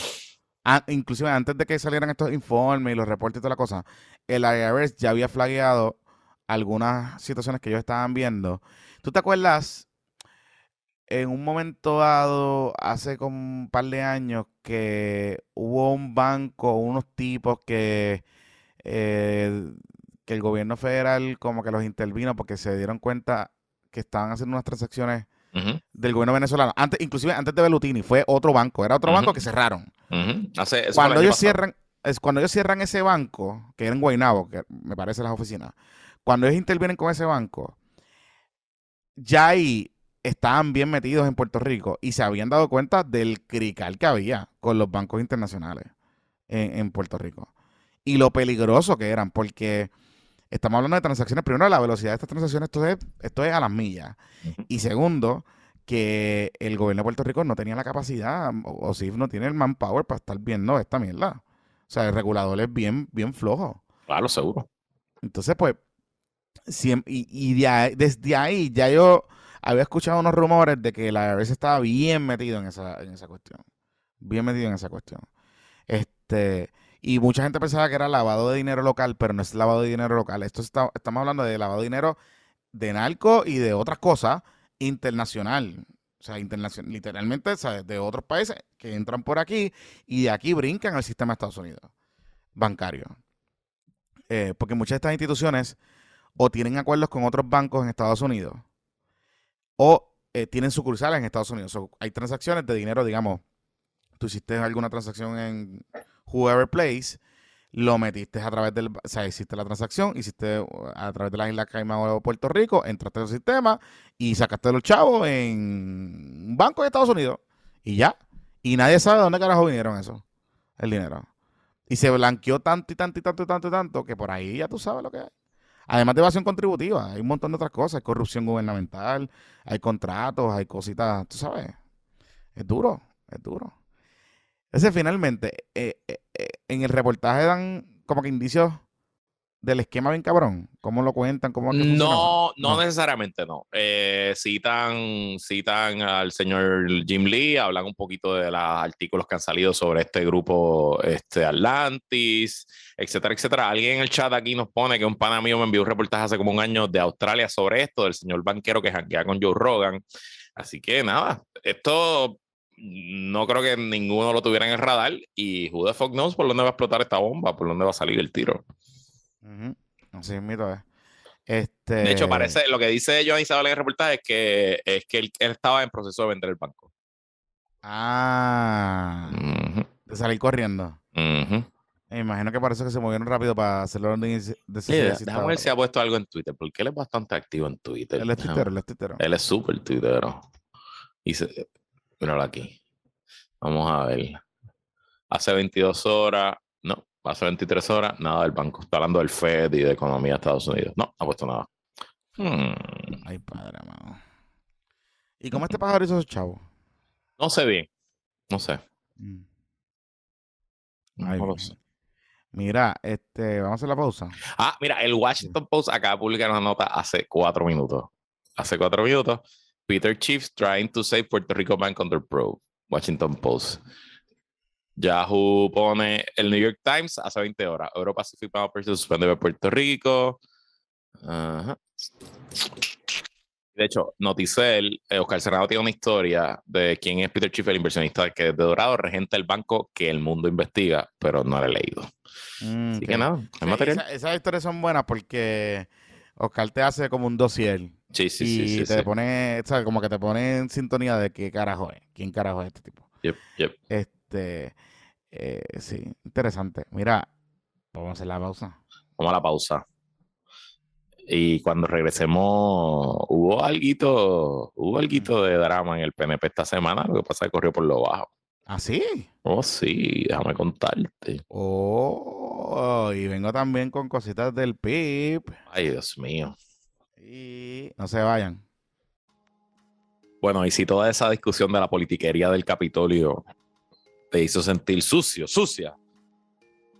Ah, inclusive antes de que salieran estos informes y los reportes y toda la cosa, el IRS ya había flagueado algunas situaciones que ellos estaban viendo. ¿Tú te acuerdas en un momento dado, hace como un par de años, que hubo un banco, unos tipos que, eh, que el gobierno federal como que los intervino porque se dieron cuenta que estaban haciendo unas transacciones del gobierno venezolano. Antes, inclusive antes de Belutini, fue otro banco, era otro banco que cerraron. Hace, Cuando ellos cierran, es cuando ellos cierran ese banco, que era en Guaynabo, que me parece las oficinas, cuando ellos intervienen con ese banco, ya ahí estaban bien metidos en Puerto Rico y se habían dado cuenta del crical que había con los bancos internacionales en, en Puerto Rico. Y lo peligroso que eran, porque estamos hablando de transacciones, primero la velocidad de estas transacciones, esto es, esto es a las millas. Y segundo, que el gobierno de Puerto Rico no tenía la capacidad, o, o SIF no tiene el manpower para estar viendo esta mierda. O sea, el regulador es bien, bien flojo. Claro, seguro. Entonces, pues, y, desde ahí ya yo había escuchado unos rumores de que la IRS estaba bien metido en esa, en esa cuestión. Bien metido en esa cuestión. Este, y mucha gente pensaba que era lavado de dinero local, pero no es lavado de dinero local. Esto estamos hablando de lavado de dinero de narco y de otras cosas internacional. O sea, internacional, literalmente. De otros países que entran por aquí y de aquí brincan al sistema de Estados Unidos bancario. Eh, porque muchas de estas instituciones o tienen acuerdos con otros bancos en Estados Unidos o eh, tienen sucursales en Estados Unidos. Hay transacciones de dinero, digamos, tú hiciste alguna transacción en Whoever Place, lo metiste a través del, o sea, hiciste la transacción, hiciste uh, a través de las Islas Caimán o Puerto Rico, entraste al sistema y sacaste los chavos en un banco de Estados Unidos y ya. Y nadie sabe de dónde carajo vinieron eso, el dinero. Y se blanqueó tanto y tanto y tanto y tanto y tanto que por ahí ya tú sabes lo que hay. Además de evasión contributiva, hay un montón de otras cosas. Hay corrupción gubernamental, hay contratos, hay cositas, tú sabes. Es duro, es duro. Ese finalmente, eh, eh, eh, en el reportaje dan como que indicios del esquema bien cabrón. ¿Cómo lo cuentan? ¿Cómo es que funciona? No, no, No. necesariamente no. Eh, citan, citan al señor Jim Lee, hablan un poquito de los artículos que han salido sobre este grupo este, Atlantis, etcétera, etcétera. Alguien en el chat aquí nos pone que un pana mío me envió un reportaje hace como un año de Australia sobre esto, del señor banquero que janguea con Joe Rogan. Así que nada, esto no creo que ninguno lo tuviera en el radar y who the fuck knows por dónde va a explotar esta bomba, por dónde va a salir el tiro. Así mito es. Este, De hecho, parece, lo que dice Joan Isabel en el reportaje es que, es que él, él estaba en proceso de vender el banco. Ah, de salir corriendo. Me imagino que parece que se movieron rápido para hacerlo de, Sí, déjame ver si ha puesto algo en Twitter, porque él es bastante activo en Twitter. Él es tuitero, él es tuitero. Él es súper tuitero. Y se, míralo aquí. Vamos a ver. Hace 22 horas, no, hace 23 horas, nada del banco. Está hablando del Fed y de economía de Estados Unidos. No, no ha puesto nada. Hmm, Ay, padre, mano. ¿Y cómo este pájaro hizo esos chavos? No sé bien. No sé. Mm. No lo sé. Mira, este, vamos a hacer la pausa. Ah, mira, el Washington Post acaba de publicar una nota hace cuatro minutos. Hace cuatro minutos. Peter Chiefs trying to save Puerto Rico Bank under probe. Washington Post. Yahoo pone el New York Times hace 20 horas. Euro Pacific Power se suspende de Puerto Rico. Ajá. De hecho, Noticel, eh, Oscar Serrano tiene una historia de quién es Peter Chief, el inversionista que de Dorado regenta el banco que el mundo investiga, pero no lo he leído. Mm, Así que nada, hay material. esa- esas historias son buenas porque Oscar te hace como un dossier Sí, sí, y sí, sí. te sí. pone, ¿sabes? Como que te pone en sintonía de qué carajo es, quién carajo es este tipo. Yep, yep. Este, eh, sí, interesante. Mira, vamos a hacer la pausa. Vamos a la pausa. Y cuando regresemos, hubo alguito, hubo alguito de drama en el PNP esta semana, lo que pasa es que corrió por lo bajo. ¿Ah, sí? Oh, sí, déjame contarte. Oh, y vengo también con cositas del PIB. Ay, Dios mío. Y no se vayan. Bueno, y si toda esa discusión de la politiquería del Capitolio te hizo sentir sucio, sucia,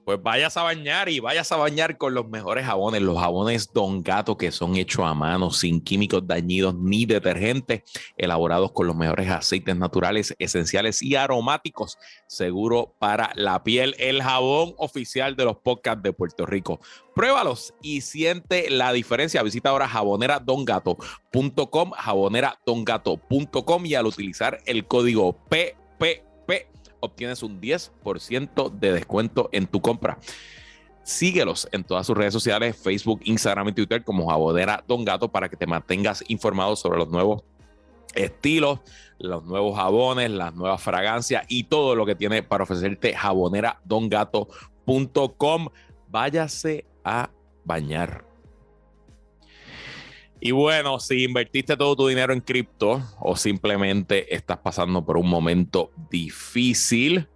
pues vayas a bañar y vayas a bañar con los mejores jabones, los jabones Don Gato que son hechos a mano, sin químicos dañinos ni detergentes, elaborados con los mejores aceites naturales, esenciales y aromáticos, seguro para la piel. El jabón oficial de los podcasts de Puerto Rico. Pruébalos y siente la diferencia. Visita ahora jaboneradongato.com, jaboneradongato.com y al utilizar el código PPP obtienes un 10% de descuento en tu compra. Síguelos en todas sus redes sociales, Facebook, Instagram y Twitter como Jabonera Don Gato para que te mantengas informado sobre los nuevos estilos, los nuevos jabones, las nuevas fragancias y todo lo que tiene para ofrecerte jaboneradongato.com. Váyase a bañar. Y bueno, si invertiste todo tu dinero en cripto o simplemente estás pasando por un momento difícil,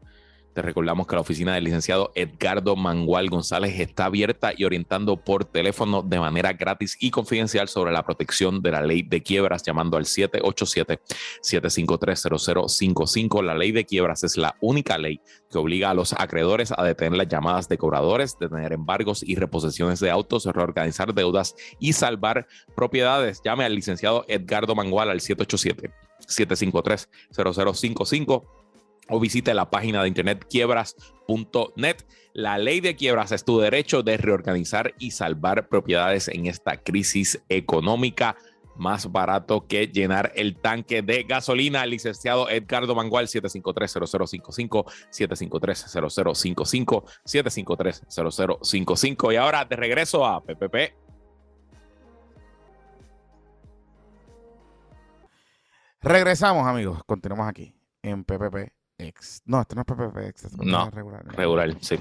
te recordamos que la oficina del licenciado Edgardo Mangual González está abierta y orientando por teléfono de manera gratis y confidencial sobre la protección de la ley de quiebras llamando al 787-753-0055. La ley de quiebras es la única ley que obliga a los acreedores a detener las llamadas de cobradores, detener embargos y reposiciones de autos, reorganizar deudas y salvar propiedades. Llame al licenciado Edgardo Mangual al 787 753 0055 o visite la página de internet quiebras.net. La ley de quiebras es tu derecho de reorganizar y salvar propiedades en esta crisis económica. Más barato que llenar el tanque de gasolina. Licenciado Edgardo Mangual, 753-0055, 753-0055, 753-0055. Y ahora de regreso a PPP. Regresamos, amigos. Continuamos aquí en PPP no, esto no es PPP extra. no, regular, regular, sí.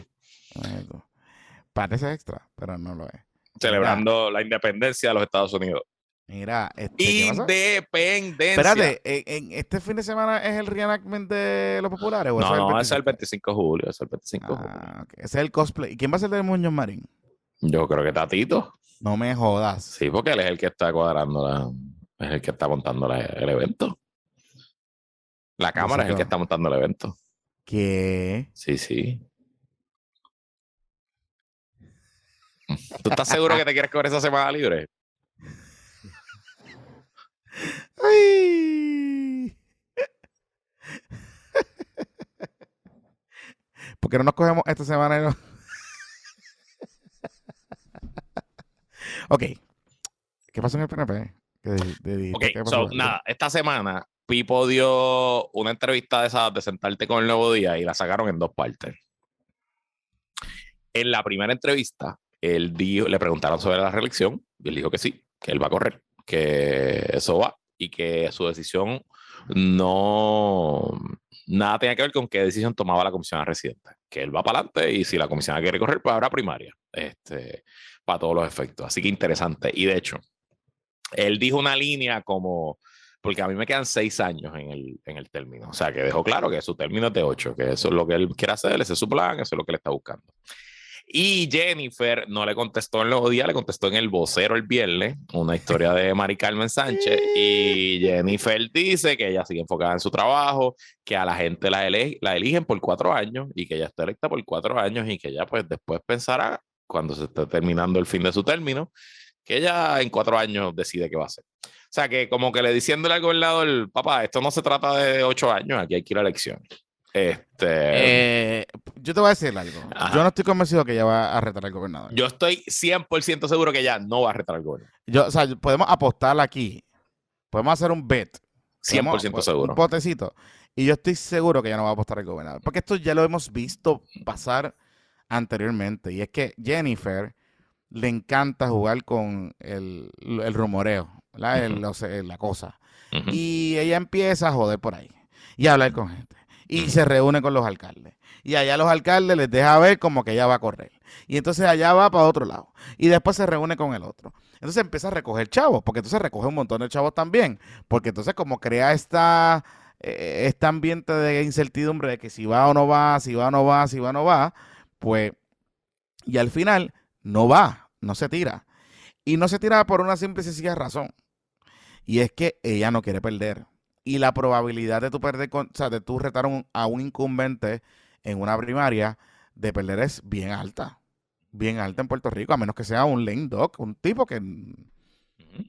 Parece extra, pero no lo es. Celebrando la independencia de los Estados Unidos. Mira, este, independencia. Espérate, ¿en, este fin de semana es el reenactment de los populares? no, no, es el 25 de julio, es el 25 de julio. Ah, Ese es el cosplay. ¿Y quién va a ser el Muñoz Marín? Yo creo que Tatito. No me jodas. Sí, porque él es el que está cuadrando la, es el que está montando el evento. La cámara es el que está montando el evento. ¿Qué? Sí, sí. ¿Tú estás seguro que te quieres coger esa semana libre? [laughs] Ay. ¿Por qué no nos cogemos esta semana? [laughs] ok. ¿Qué pasó en el PNP? ok, so, nada, esta semana Pipo dio una entrevista de esa de sentarte con el nuevo día y la sacaron en dos partes. En la primera entrevista, él dijo, le preguntaron sobre la reelección y él dijo que sí, que él va a correr, que eso va y que su decisión no nada tenía que ver con qué decisión tomaba la comisión residente, que él va para adelante y si la comisión quiere correr, pues habrá primaria, este, para todos los efectos. Así que interesante. Y de hecho, él dijo una línea como porque a mí me quedan seis años en el, en el término. O sea, que dejó claro que su término es de ocho, que eso es lo que él quiere hacer, ese es su plan, eso es lo que él está buscando. Y Jennifer no le contestó en los días, le contestó en el vocero el viernes, una historia de Mari Carmen Sánchez. Y [laughs] Jennifer dice que ella sigue enfocada en su trabajo, que a la gente la, la eligen por cuatro años y que ella está electa por cuatro años y que ella pues después pensará, cuando se esté terminando el fin de su término, que ella en cuatro años decide qué va a hacer. O sea, que como que le diciéndole al gobernador, papá, esto no se trata de ocho años, aquí hay que ir a elecciones. Este... Eh, yo te voy a decir algo. Yo no estoy convencido que ella va a retar al gobernador. Yo estoy 100% seguro que ella no va a retar al gobernador. Yo, o sea, podemos apostar aquí. Podemos hacer un bet. 100% seguro. Un potecito. Y yo estoy seguro que ella no va a apostar al gobernador. Porque esto ya lo hemos visto pasar anteriormente. Y es que Jennifer le encanta jugar con el, el rumoreo la cosa. Y ella empieza a joder por ahí y a hablar con gente. Y se reúne con los alcaldes. Y allá los alcaldes les deja ver como que ella va a correr. Y entonces allá va para otro lado. Y después se reúne con el otro. Entonces empieza a recoger chavos, porque entonces recoge un montón de chavos también. Porque entonces como crea esta, eh, este ambiente de incertidumbre de que si va o no va, si va o no va, si va o no va, pues, y al final no va, no se tira. Y no se tira por una simple y sencilla razón. Y es que ella no quiere perder. Y la probabilidad de tú perder, o sea, de tú retar a un incumbente en una primaria de perder es bien alta. Bien alta en Puerto Rico, a menos que sea un lame dog, un tipo que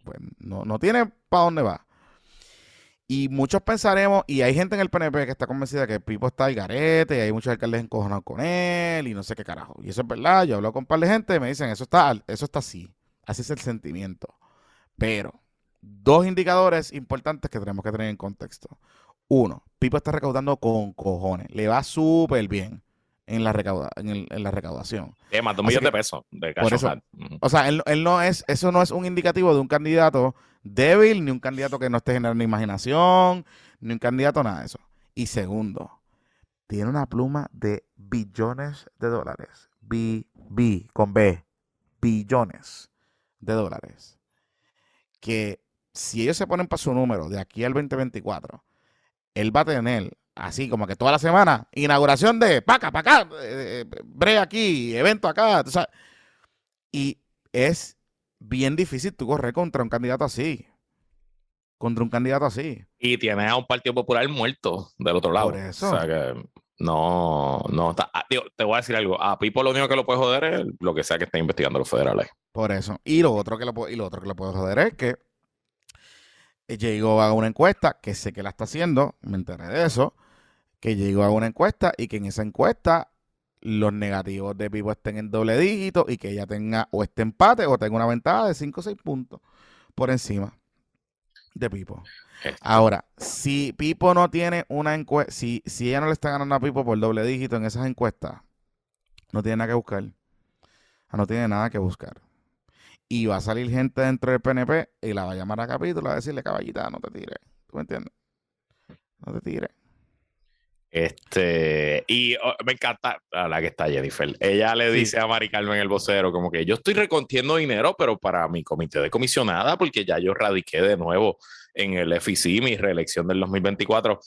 pues, no, no tiene para dónde va. Y muchos pensaremos, y hay gente en el PNP que está convencida que Pipo está al garete, y hay muchos alcaldes encojonados con él, y no sé qué carajo. Y eso es verdad, yo hablo con un par de gente y me dicen, eso está, eso está así. Así es el sentimiento. Pero, dos indicadores importantes que tenemos que tener en contexto. Uno, Pipo está recaudando con cojones. Le va súper bien en la, recauda, en, la recaudación. Sí, más de un millón de pesos de por eso, O sea, él, no es, eso no es un indicativo de un candidato débil, ni un candidato que no esté generando imaginación, ni un candidato nada de eso. Y segundo, tiene una pluma de billones de dólares. B, B, con B, billones de dólares. Que si ellos se ponen para su número de aquí al 2024, él va a tener así como que toda la semana, inauguración de paca, paca, eh, eh, bre aquí, evento acá, y es bien difícil tú correr contra un candidato así. Contra un candidato así. Y tienes a un Partido Popular muerto del otro lado. Por eso. O sea que no, no está. Ah, te voy a decir algo. A Pipo lo único que lo puede joder es lo que sea que esté investigando los federales. Por eso. Y lo otro que lo, y lo otro que lo puede joder es que llegó a una encuesta, que sé que la está haciendo, me enteré de eso, que llegó a una encuesta y que en esa encuesta los negativos de Pipo estén en doble dígito y que ella tenga o este empate o tenga una ventaja de 5 o 6 puntos por encima de Pipo. Ahora, si Pipo no tiene una encuesta, si, si ella no le está ganando a Pipo por doble dígito en esas encuestas, no tiene nada que buscar. Ah, no tiene nada que buscar. Y va a salir gente dentro del PNP y la va a llamar a capítulo a decirle, caballita, no te tires. ¿Tú me entiendes? No te tires. Este, y oh, me encanta la que está Jennifer. Ella le dice a Mari Carmen el vocero, como que yo estoy recontiendo dinero, pero para mi comité de comisionada, porque ya yo radiqué de nuevo en el FIC, mi reelección del 2024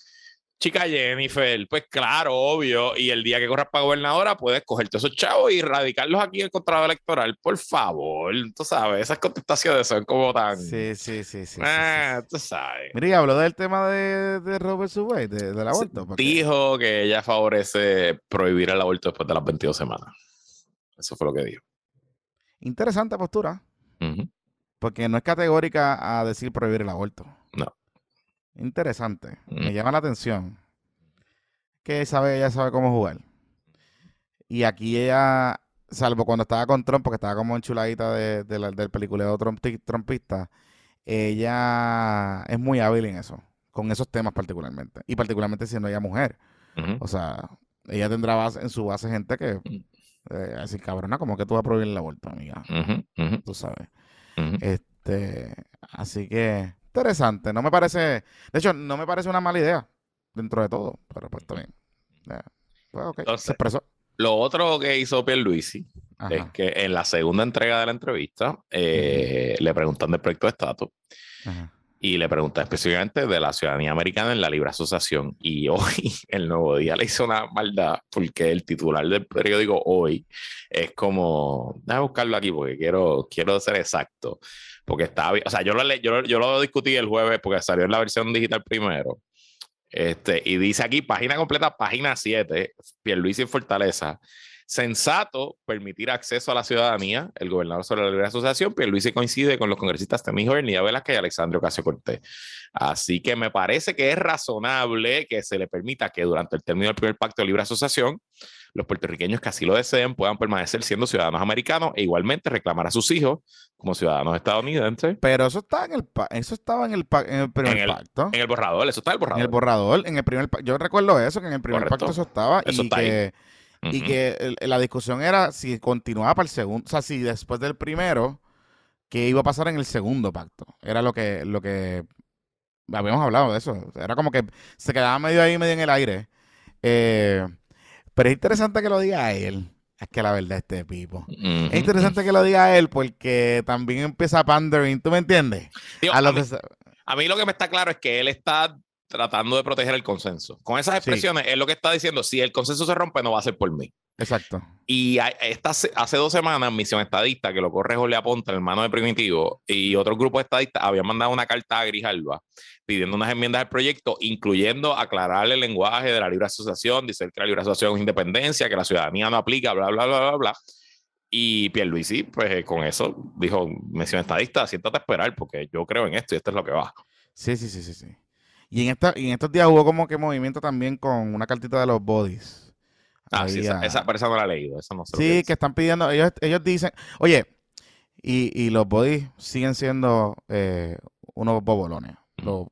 chica Jennifer, pues claro, obvio, y el día que corras para gobernadora puedes cogerte esos chavos y radicarlos aquí en el contrato electoral, por favor, tú sabes, esas contestaciones son como tan... Sí, sí, sí, sí. Ah, tú sabes. Mira, y habló del tema de, de Robert Subway, de, del aborto. Dijo que ella favorece prohibir el aborto después de las 22 semanas. Eso fue lo que dijo. Interesante postura. Porque no es categórica a decir prohibir el aborto. No. Interesante. Me llama la atención. Que sabe, ella sabe cómo jugar. Y aquí ella, salvo cuando estaba con Trump, porque estaba como enchuladita de, de del peliculeo Trump, trumpista, ella es muy hábil en eso, con esos temas particularmente. Y particularmente siendo ella mujer. O sea, ella tendrá base, en su base gente que eh, así cabrona, como que tú vas a prohibir el aborto, amiga. Tú sabes. Este, así que interesante. No me parece, de hecho, no me parece una mala idea dentro de todo, pero pues también. Pues, se expresó. Lo otro que hizo Pierluisi es que en la segunda entrega de la entrevista eh, le preguntan del proyecto de estatus y le preguntan específicamente de la ciudadanía americana en la libre asociación. Y [laughs] hoy, el nuevo día, le hizo una maldad porque el titular del periódico hoy es como, déjame buscarlo aquí porque quiero, quiero ser exacto porque está o sea, yo lo, yo, yo lo discutí el jueves porque salió en la versión digital primero. Este, y dice aquí, página completa, página 7, Pierluisi en Fortaleza. Sensato permitir acceso a la ciudadanía. El gobernador sobre la libre asociación, Pierluisi coincide con los congresistas Temí Jornida Velázquez y Alexandre Ocasio Cortés. Así que me parece que es razonable que se le permita que durante el término del primer pacto de libre asociación los puertorriqueños que así lo deseen puedan permanecer siendo ciudadanos americanos e igualmente reclamar a sus hijos como ciudadanos estadounidenses. Pero eso está en el eso estaba en el, en el primer pacto. En el borrador, eso está en el borrador. En el borrador, en el primer yo recuerdo eso, que en el primer pacto eso estaba y que, y que la discusión era si continuaba para el segundo, o sea, si después del primero, qué iba a pasar en el segundo pacto. Era lo que, lo que habíamos hablado de eso. Era como que se quedaba medio ahí, medio en el aire. Eh, pero es interesante que lo diga él. Es que la verdad este Pipo. Es interesante que lo diga él porque también empieza pandering, ¿tú me entiendes? a, mí, lo que me está claro es que él está tratando de proteger el consenso. Con esas expresiones, es lo que está diciendo, si el consenso se rompe, no va a ser por mí. Exacto. Y esta, hace dos semanas, Misión Estadista, que lo corre Jorge Aponte, el hermano de Primitivo, y otro grupo estadistas habían mandado una carta a Grijalva pidiendo unas enmiendas al proyecto, incluyendo aclarar el lenguaje de la libre asociación, dice que la libre asociación es independencia, que la ciudadanía no aplica, bla, bla, bla, bla, bla. Y Pierluisi, pues eh, con eso dijo, Misión Estadista, siéntate a esperar, porque yo creo en esto y esto es lo que va. Sí, sí, sí, sí, sí. Y en, esta, y en estos días hubo como que movimiento también con una cartita de los bodies Ah, sí, esa, esa, no la he leído. no sí, que, están pidiendo, ellos, ellos dicen, oye, y, y los bodies siguen siendo eh, unos bobolones. Los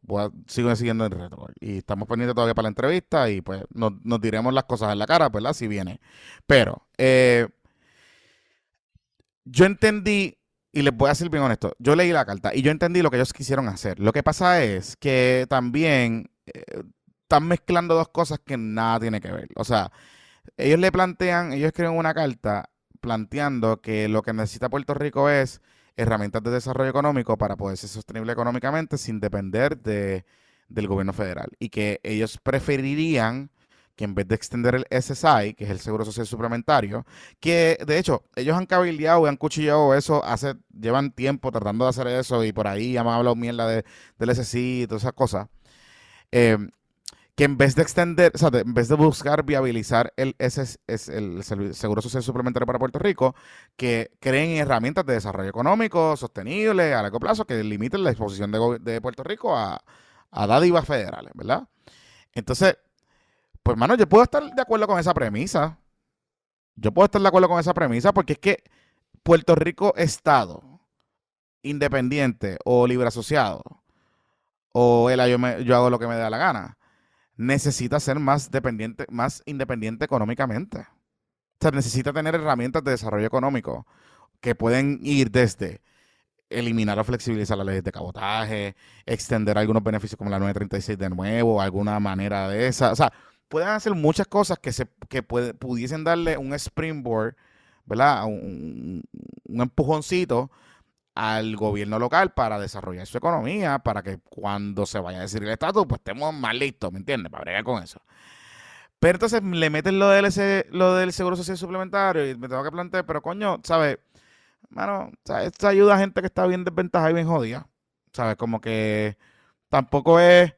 siguen siguiendo el reto. Y estamos pendientes todavía para la entrevista y pues nos, nos diremos las cosas en la cara, ¿verdad? Si viene. Pero, eh, yo entendí, y les voy a decir bien honesto, yo leí la carta y yo entendí lo que ellos quisieron hacer. Lo que pasa es que también eh, están mezclando dos cosas que nada tiene que ver. O sea, ellos le plantean, ellos escriben una carta planteando que lo que necesita Puerto Rico es herramientas de desarrollo económico para poder ser sostenible económicamente sin depender de, del gobierno federal. Y que ellos preferirían que en vez de extender el SSI, que es el Seguro Social Suplementario, que de hecho ellos han cabildeado y han cuchillado eso hace, llevan tiempo tratando de hacer eso y por ahí ya me han hablado mierda de, del SSI y todas esas cosas. Eh, que en vez de extender, o sea, en vez de buscar viabilizar el, Seguro Social Suplementario para Puerto Rico, que creen herramientas de desarrollo económico sostenible a largo plazo que limiten la exposición de, Puerto Rico a, a dádivas federales, ¿verdad? Entonces, pues, hermano, yo puedo estar de acuerdo con esa premisa. Yo puedo estar de acuerdo con esa premisa porque es que Puerto Rico, Estado, independiente o libre asociado, o el, yo, yo hago lo que me da la gana necesita ser más dependiente, más independiente económicamente. O sea, necesita tener herramientas de desarrollo económico que pueden ir desde eliminar o flexibilizar las leyes de cabotaje, extender algunos beneficios como la 936 de nuevo, alguna manera de esa. O sea, pueden hacer muchas cosas que, se, que pudiesen darle un springboard, ¿verdad? Un, empujoncito al gobierno local para desarrollar su economía, para que cuando se vaya a decir el estatus, pues estemos más listos, ¿me entiendes? Para bregar con eso. Pero entonces le meten lo del, lo del seguro social suplementario y me tengo que plantear, pero coño, ¿sabes? Mano, esto ayuda a gente que está bien desventajada y bien jodida. ¿Sabes? Como que tampoco es.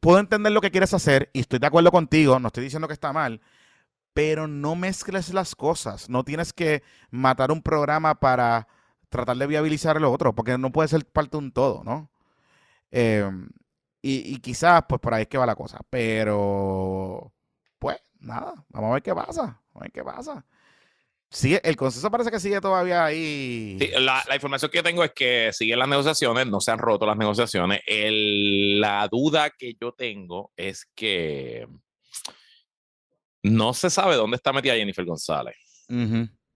Puedo entender lo que quieres hacer y estoy de acuerdo contigo, no estoy diciendo que está mal, pero no mezcles las cosas. No tienes que matar un programa para tratar de viabilizar lo otro, porque no puede ser parte de un todo, ¿no? Em, y, quizás, pues por ahí es que va la cosa. Pero, pues, nada, vamos a ver qué pasa. Vamos a ver qué pasa. Sigue, el consenso parece que sigue todavía ahí. la, información que yo tengo es que siguen las negociaciones, no se han roto las negociaciones. la duda que yo tengo es que no se sabe dónde está metida Jennifer González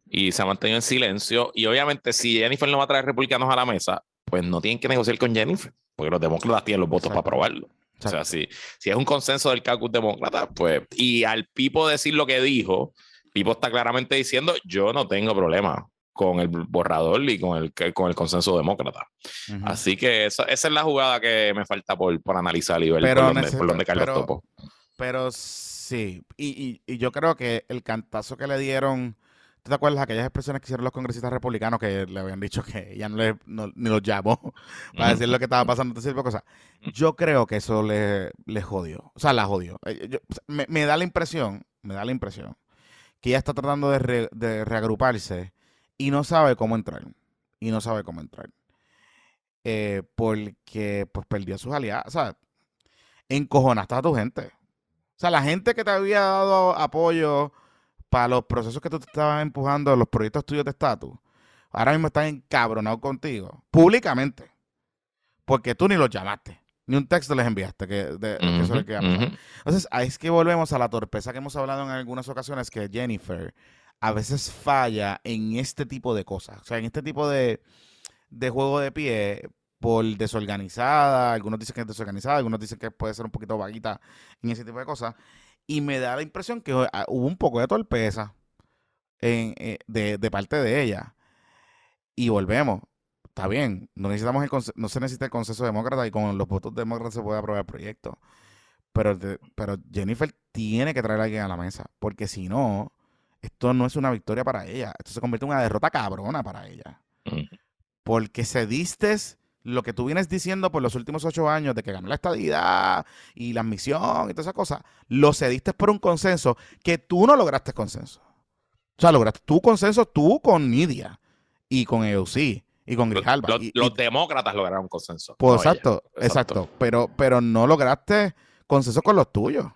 y se ha mantenido en silencio. Y obviamente, si Jennifer no va a traer republicanos a la mesa, pues no tienen que negociar con Jennifer, porque los demócratas tienen los votos para aprobarlo. O sea, si, si es un consenso del caucus demócrata, pues, y al Pipo decir lo que dijo, Pipo está claramente diciendo, yo no tengo problema con el borrador y con el, con el consenso demócrata. Así que esa, esa, es la jugada que me falta por, por analizar y ver pero por, dónde, Carlos pero, Pero sí, y, y, y, yo creo que el cantazo que le dieron te acuerdas aquellas expresiones que hicieron los congresistas republicanos que le habían dicho que ya no, le, ni los llamó [laughs] para decir lo que estaba pasando, tipo de cosas? Yo creo que eso le, le jodió. O sea, la jodió. Eh, me, da la impresión, me da la impresión que ella está tratando de, reagruparse y no sabe cómo entrar. Y no sabe cómo entrar. Eh, porque pues perdió sus aliados. O sea, encojonaste a tu gente. O sea, la gente que te había dado apoyo para los procesos que tú te estabas empujando, los proyectos tuyos de estatus, ahora mismo están encabronados contigo, públicamente, porque tú ni los llamaste, ni un texto les enviaste, que, de, eso queda Entonces, ahí es que volvemos a la torpeza que hemos hablado en algunas ocasiones, que Jennifer a veces falla en este tipo de cosas, o sea, en este tipo de, de juego de pie, por desorganizada, algunos dicen que es desorganizada, algunos dicen que puede ser un poquito vaguita en ese tipo de cosas. Y me da la impresión que ah, hubo un poco de torpeza en, eh, de, parte de ella. Y volvemos. Está bien, no necesitamos el no se necesita el consenso demócrata y con los votos demócratas se puede aprobar el proyecto. Pero, te- pero Jennifer tiene que traer a alguien a la mesa, porque si no, esto no es una victoria para ella. Esto se convierte en una derrota cabrona para ella. Porque cediste lo que tú vienes diciendo por los últimos ocho años de que ganó la estadidad y la admisión y todas esas cosas, lo cediste por un consenso que tú no lograste consenso. O sea, lograste tu consenso tú con Nidia y con EUC y con Los, Grijalba. los- los demócratas lograron consenso. pues, no exacto, exacto, Exacto. Pero, pero no lograste consenso con los tuyos.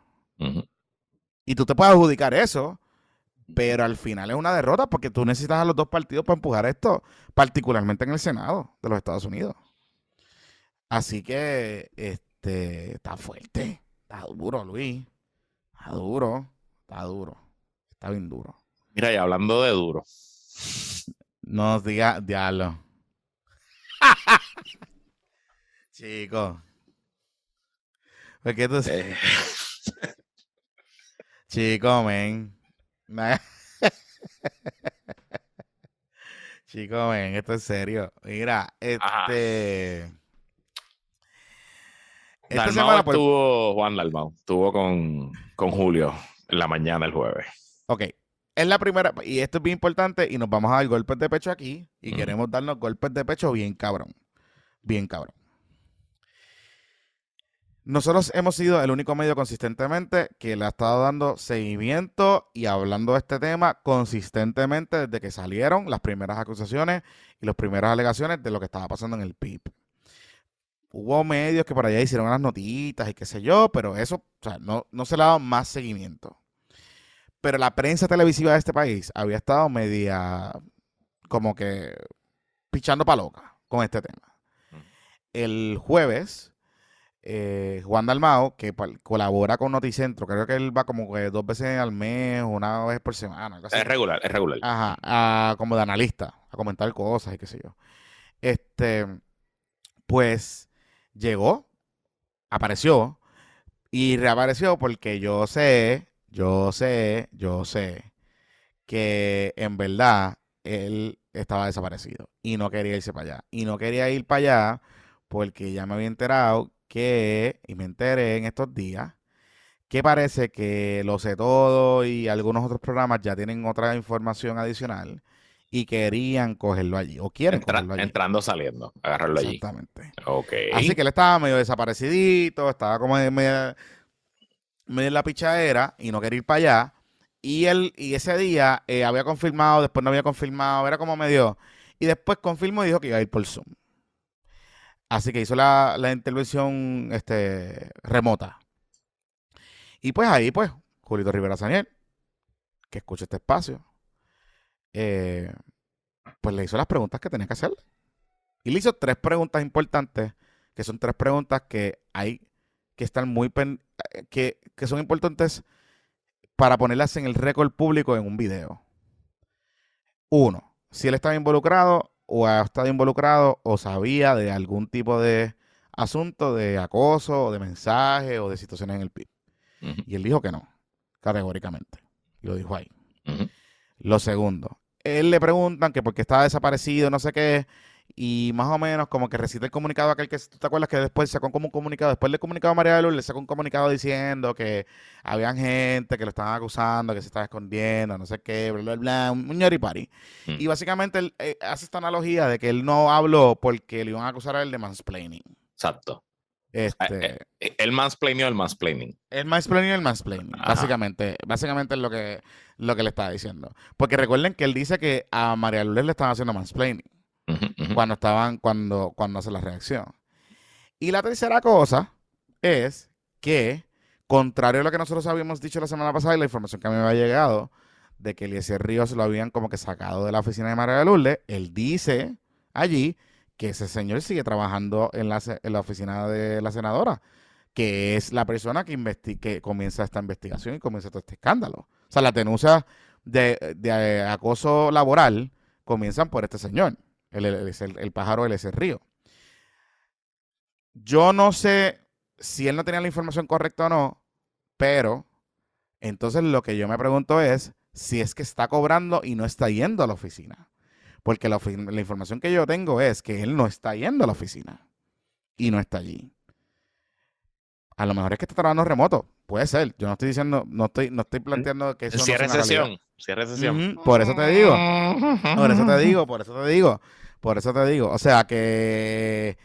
Y tú te puedes adjudicar eso, pero al final es una derrota porque tú necesitas a los dos partidos para empujar esto, particularmente en el Senado de los Estados Unidos. Así que, este, está fuerte, está duro, Luis. Está duro, está duro, está bien duro. Mira, y hablando de duro. No nos diga diablo. Chico. ¿Por qué tú... eh, Chico, men. Me- Chico, men, esto es serio. Mira, Ajá. este. Esta Dalmau semana, pues. estuvo, Juan Dalmau, estuvo con, con Julio en la mañana el jueves. Ok. Es la primera, y esto es bien importante, y nos vamos a dar golpes de pecho aquí, y queremos darnos golpes de pecho bien cabrón. Bien cabrón. Nosotros hemos sido el único medio consistentemente que le ha estado dando seguimiento y hablando de este tema consistentemente desde que salieron las primeras acusaciones y las primeras alegaciones de lo que estaba pasando en el PIB. Hubo medios que por allá hicieron unas notitas y qué sé yo, pero eso, o sea, no, no se le ha dado más seguimiento. Pero la prensa televisiva de este país había estado media como que pichando pa' loca con este tema. El jueves, eh, Juan Dalmao, que colabora con Noticentro, creo que él va como que dos veces al mes, una vez por semana, algo así. Es regular, es regular. Ajá, a- como de analista, a comentar cosas y qué sé yo. Este, pues llegó, apareció y reapareció porque yo sé, yo sé, yo sé que en verdad él estaba desaparecido y no quería irse para allá. Y no quería ir para allá porque ya me había enterado que, y me enteré en estos días, que parece que Lo Sé Todo y algunos otros programas ya tienen otra información adicional y querían cogerlo allí, o quieren Entra- cogerlo allí. entrando, saliendo, agarrarlo allí. Exactamente. Ok. Así que él estaba medio desaparecidito, estaba como en medio, medio en la pichadera y no quería ir para allá. Y él, y ese día eh, había confirmado, después no había confirmado, era como medio. Y después confirmó y dijo que iba a ir por Zoom. Así que hizo la, la intervención este, remota. Y pues ahí, pues, Julito Rivera Saniel, que escucha este espacio, eh, pues le hizo las preguntas que tenía que hacerle. Y le hizo tres preguntas importantes, que son tres preguntas que hay que estar muy pen- eh, que, que son importantes para ponerlas en el récord público en un video. Uno, si él estaba involucrado o ha estado involucrado o sabía de algún tipo de asunto de acoso o de mensaje o de situaciones en el PIB. Y él dijo que no, categóricamente. Y lo dijo ahí. Lo segundo, él le preguntan que por qué estaba desaparecido, no sé qué, y más o menos como que recita el comunicado aquel que tú te acuerdas que después sacó como un comunicado, después del comunicado a María de Lourdes, le sacó un comunicado diciendo que habían gente que lo estaban acusando, que se estaba escondiendo, no sé qué, bla, bla, bla, un ñoripari. Mm. Y básicamente él eh, hace esta analogía de que él no habló porque le iban a acusar a él de mansplaining. Exacto. Este, Eh, El mansplaining o el mansplaining. el mansplaining y el mansplaining, Ajá. básicamente, básicamente es lo que, lo que le estaba diciendo. Porque recuerden que él dice que a María Lourdes le estaban haciendo mansplaining Cuando estaban, cuando, cuando hace la reacción. Y la tercera cosa es que, contrario a lo que nosotros habíamos dicho la semana pasada y la información que a mí me había llegado, de que Eliezer Ríos lo habían como que sacado de la oficina de María él dice allí que ese señor sigue trabajando en la, en la oficina de la senadora, que es la persona que, que comienza esta investigación y comienza todo este escándalo. O sea, las denuncias de, de, acoso laboral comienzan por este señor, el, el, el- el pájaro Eliezer Río. Yo no sé si él no tenía la información correcta o no, pero entonces lo que yo me pregunto es si es que está cobrando y no está yendo a la oficina. Porque la, la información que yo tengo es que él no está yendo a la oficina y no está allí. A lo mejor es que está trabajando remoto. Puede ser. Yo no estoy diciendo, no estoy, no estoy planteando que eso Cierre no sesión. Cierre sesión. Por eso te digo. Por eso te digo, por eso te digo. Por eso te digo. O sea que,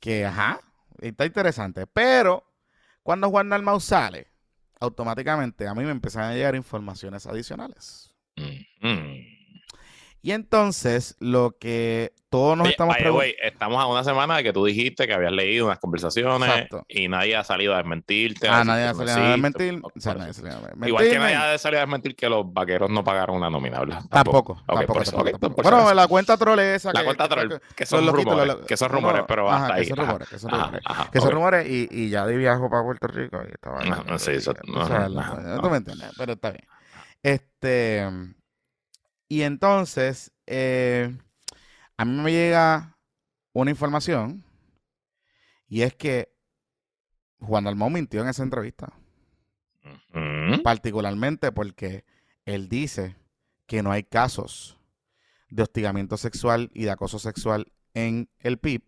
que ajá, está interesante. Pero cuando Juan Dalmau sale, automáticamente a mí me empiezan a llegar informaciones adicionales. Mm. Y entonces lo que todos nos Oye, estamos the way, estamos a una semana de que tú dijiste que habías leído unas conversaciones Exacto. y nadie ha salido a desmentirte. Ah, nadie ha que salido no a desmentir. Ok, O sea, por nadie eso. ha salido a Igual que nadie ha salido a desmentir que los vaqueros no pagaron una. Tampoco, Ok, tampoco, eso, tampoco, Bueno, la cuenta troll esa La que- cuenta que- troll, que- que son los rumores, que son no, rumores, pero ajá, hasta que ahí. son Ajá, rumores, que son rumores. ajá, Que son rumores y, y ya de viajo para Puerto Rico y estaba Ajá, sí, eso- tú ajá. me entiendes, pero está bien. Este, y entonces, eh, a mí me llega una información y es que Juan Dalmau mintió en esa entrevista, particularmente porque él dice que no hay casos de hostigamiento sexual y de acoso sexual en el PIB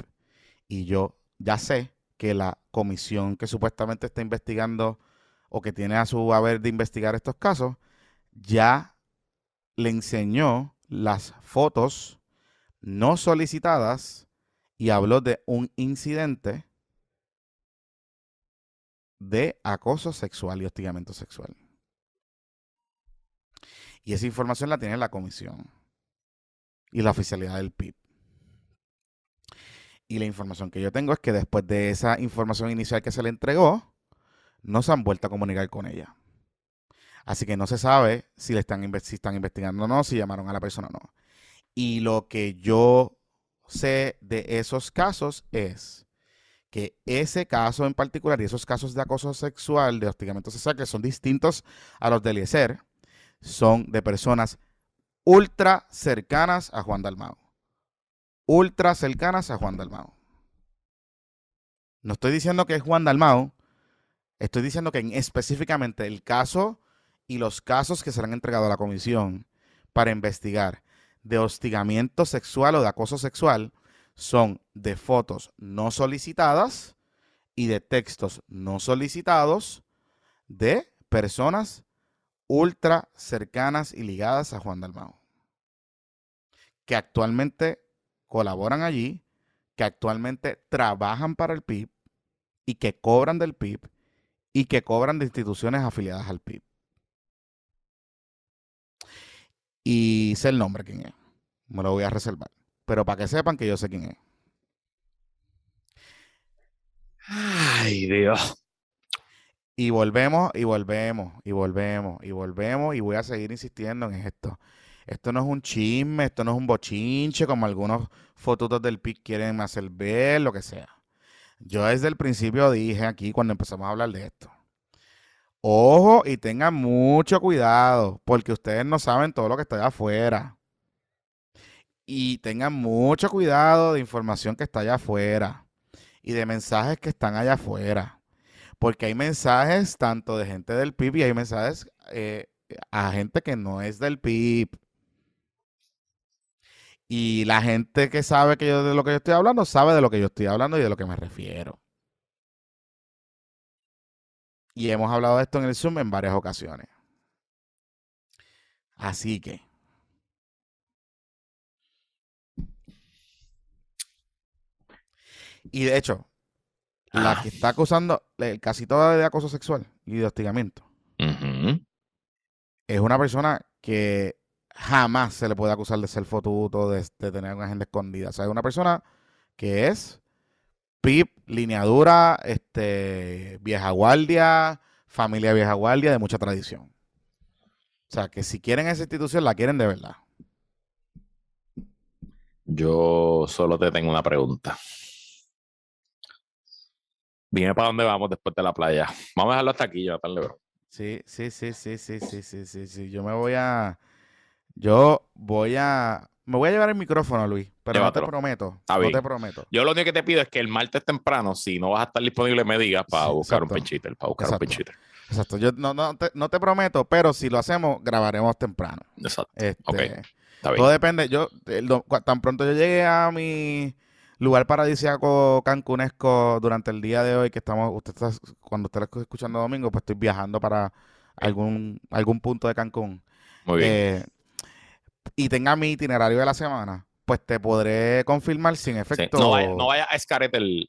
y yo ya sé que la comisión que supuestamente está investigando o que tiene a su haber de investigar estos casos ya le enseñó las fotos no solicitadas y habló de un incidente de acoso sexual y hostigamiento sexual. Y esa información la tiene la comisión y la oficialidad del PIB. Y la información que yo tengo es que después de esa información inicial que se le entregó, no se han vuelto a comunicar con ella. Así que no se sabe si, le están, si están investigando o no, si llamaron a la persona o no. Y lo que yo sé de esos casos es que ese caso en particular y esos casos de acoso sexual, de hostigamiento sexual, que son distintos a los de Eliezer, son de personas ultra cercanas a Juan Dalmao. Ultra cercanas a Juan Dalmao. No estoy diciendo que es Juan Dalmao, estoy diciendo que en específicamente el caso y los casos que serán entregados a la comisión para investigar de hostigamiento sexual o de acoso sexual son de fotos no solicitadas y de textos no solicitados de personas ultra cercanas y ligadas a Juan Dalmao, que actualmente colaboran allí, que actualmente trabajan para el PIB y que cobran del PIB y que cobran de instituciones afiliadas al PIB. Y sé el nombre quién es. Me lo voy a reservar. Pero para que sepan que yo sé quién es. Ay, Dios. Y volvemos, y volvemos, y volvemos, y volvemos, y voy a seguir insistiendo en esto. Esto no es un chisme, esto no es un bochinche, como algunos fotutos del PIC quieren hacer ver, lo que sea. Yo desde el principio dije aquí, cuando empezamos a hablar de esto, ojo y tengan mucho cuidado, porque ustedes no saben todo lo que está allá afuera. Y tengan mucho cuidado de información que está allá afuera y de mensajes que están allá afuera. Porque hay mensajes tanto de gente del PIB y hay mensajes eh, a gente que no es del PIB. Y la gente que sabe que yo de lo que yo estoy hablando sabe de lo que yo estoy hablando y de lo que me refiero. Y hemos hablado de esto en el Zoom en varias ocasiones. Así que. Y de hecho, la Ah. que está acusando el casito de acoso sexual y de hostigamiento es una persona que jamás se le puede acusar de ser fotuto, de, de tener una agenda escondida. O sea, es una persona que es PIP, lineadura, este, vieja guardia, familia vieja guardia, de mucha tradición. O sea, que si quieren esa institución, la quieren de verdad. Yo solo te tengo una pregunta. Dime para dónde vamos después de la playa. Vamos a dejarlo hasta aquí, yo tarde, bro. Sí, sí, sí, sí, sí, sí, sí, sí, sí. Yo me voy a. Yo voy a. Me voy a llevar el micrófono, Luis, pero no te prometo. Está no bien. te prometo. Yo lo único que te pido es que el martes temprano, si no vas a estar disponible, me digas para Sí, buscar un exacto. pinchiter, para buscar Exacto. un pinchiter. Exacto. Yo no, no, te, no te prometo, pero si lo hacemos, grabaremos temprano. Exacto. Este, Ok. Todo depende. Yo, tan pronto yo llegué a mi lugar paradisíaco cancunesco durante el día de hoy, que estamos, usted está, cuando usted está escuchando domingo, pues estoy viajando para algún, algún punto de Cancún. Muy bien. Eh, y tenga mi itinerario de la semana, pues te podré confirmar sin efecto. No, vaya, no vaya a escarete el,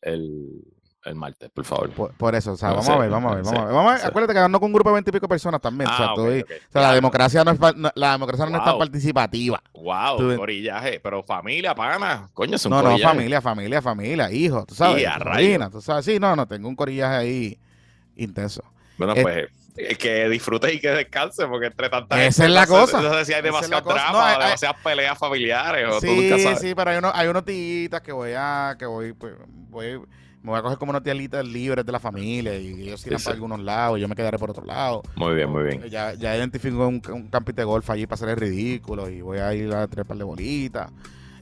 el martes, por favor. Por, eso, o sea, vamos, a ver, vamos a ver, vamos a ver, vamos a ver. Acuérdate que ando con un grupo de veinte y pico personas también. o sea, la democracia no es, la democracia no es tan participativa. Wow, tú, corillaje, pero familia, pana, coño, es un No, no, familia, familia, familia, hijo, tú sabes. Y tú sabes, sí, no, no, tengo un corillaje ahí intenso. Bueno, pues que disfrute y que descanse, porque entre tantas. Esa es la cosa. No sé si hay demasiado drama, demasiadas peleas familiares. O sí, sí, pero hay, uno, hay unos titas que voy a. que voy, pues, voy me voy a coger como unos tialitas libres de la familia y ellos irán para algunos lados y yo me quedaré por otro lado. Muy bien, muy bien. Ya, ya identifico un, un campito de golf allí para hacer el ridículo y voy a ir a tres par de bolitas.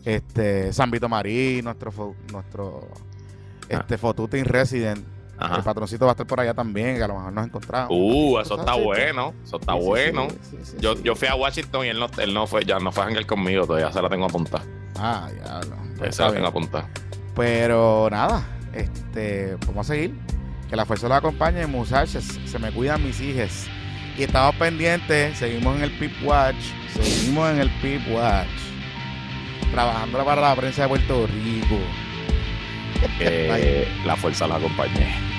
Este, San Vito Marín, nuestro, nuestro ah. este, Fotutin Resident. El patroncito va a estar por allá también, que a lo mejor nos encontramos. Uh, eso está bueno. Eso está bueno. yo, yo fui a Washington y él no, él no fue, ya no fue a hangar conmigo, todavía se la tengo apuntada. Ah, ya no. Pues se la tengo apuntada. Pero nada, este, vamos a seguir. Que la fuerza los acompañe, muchachos. Se me cuidan mis hijas. Y estamos pendientes. Seguimos en el Pip Watch. Seguimos en el Pip Watch. Trabajando para la prensa de Puerto Rico. [laughs] Que la fuerza los acompañe.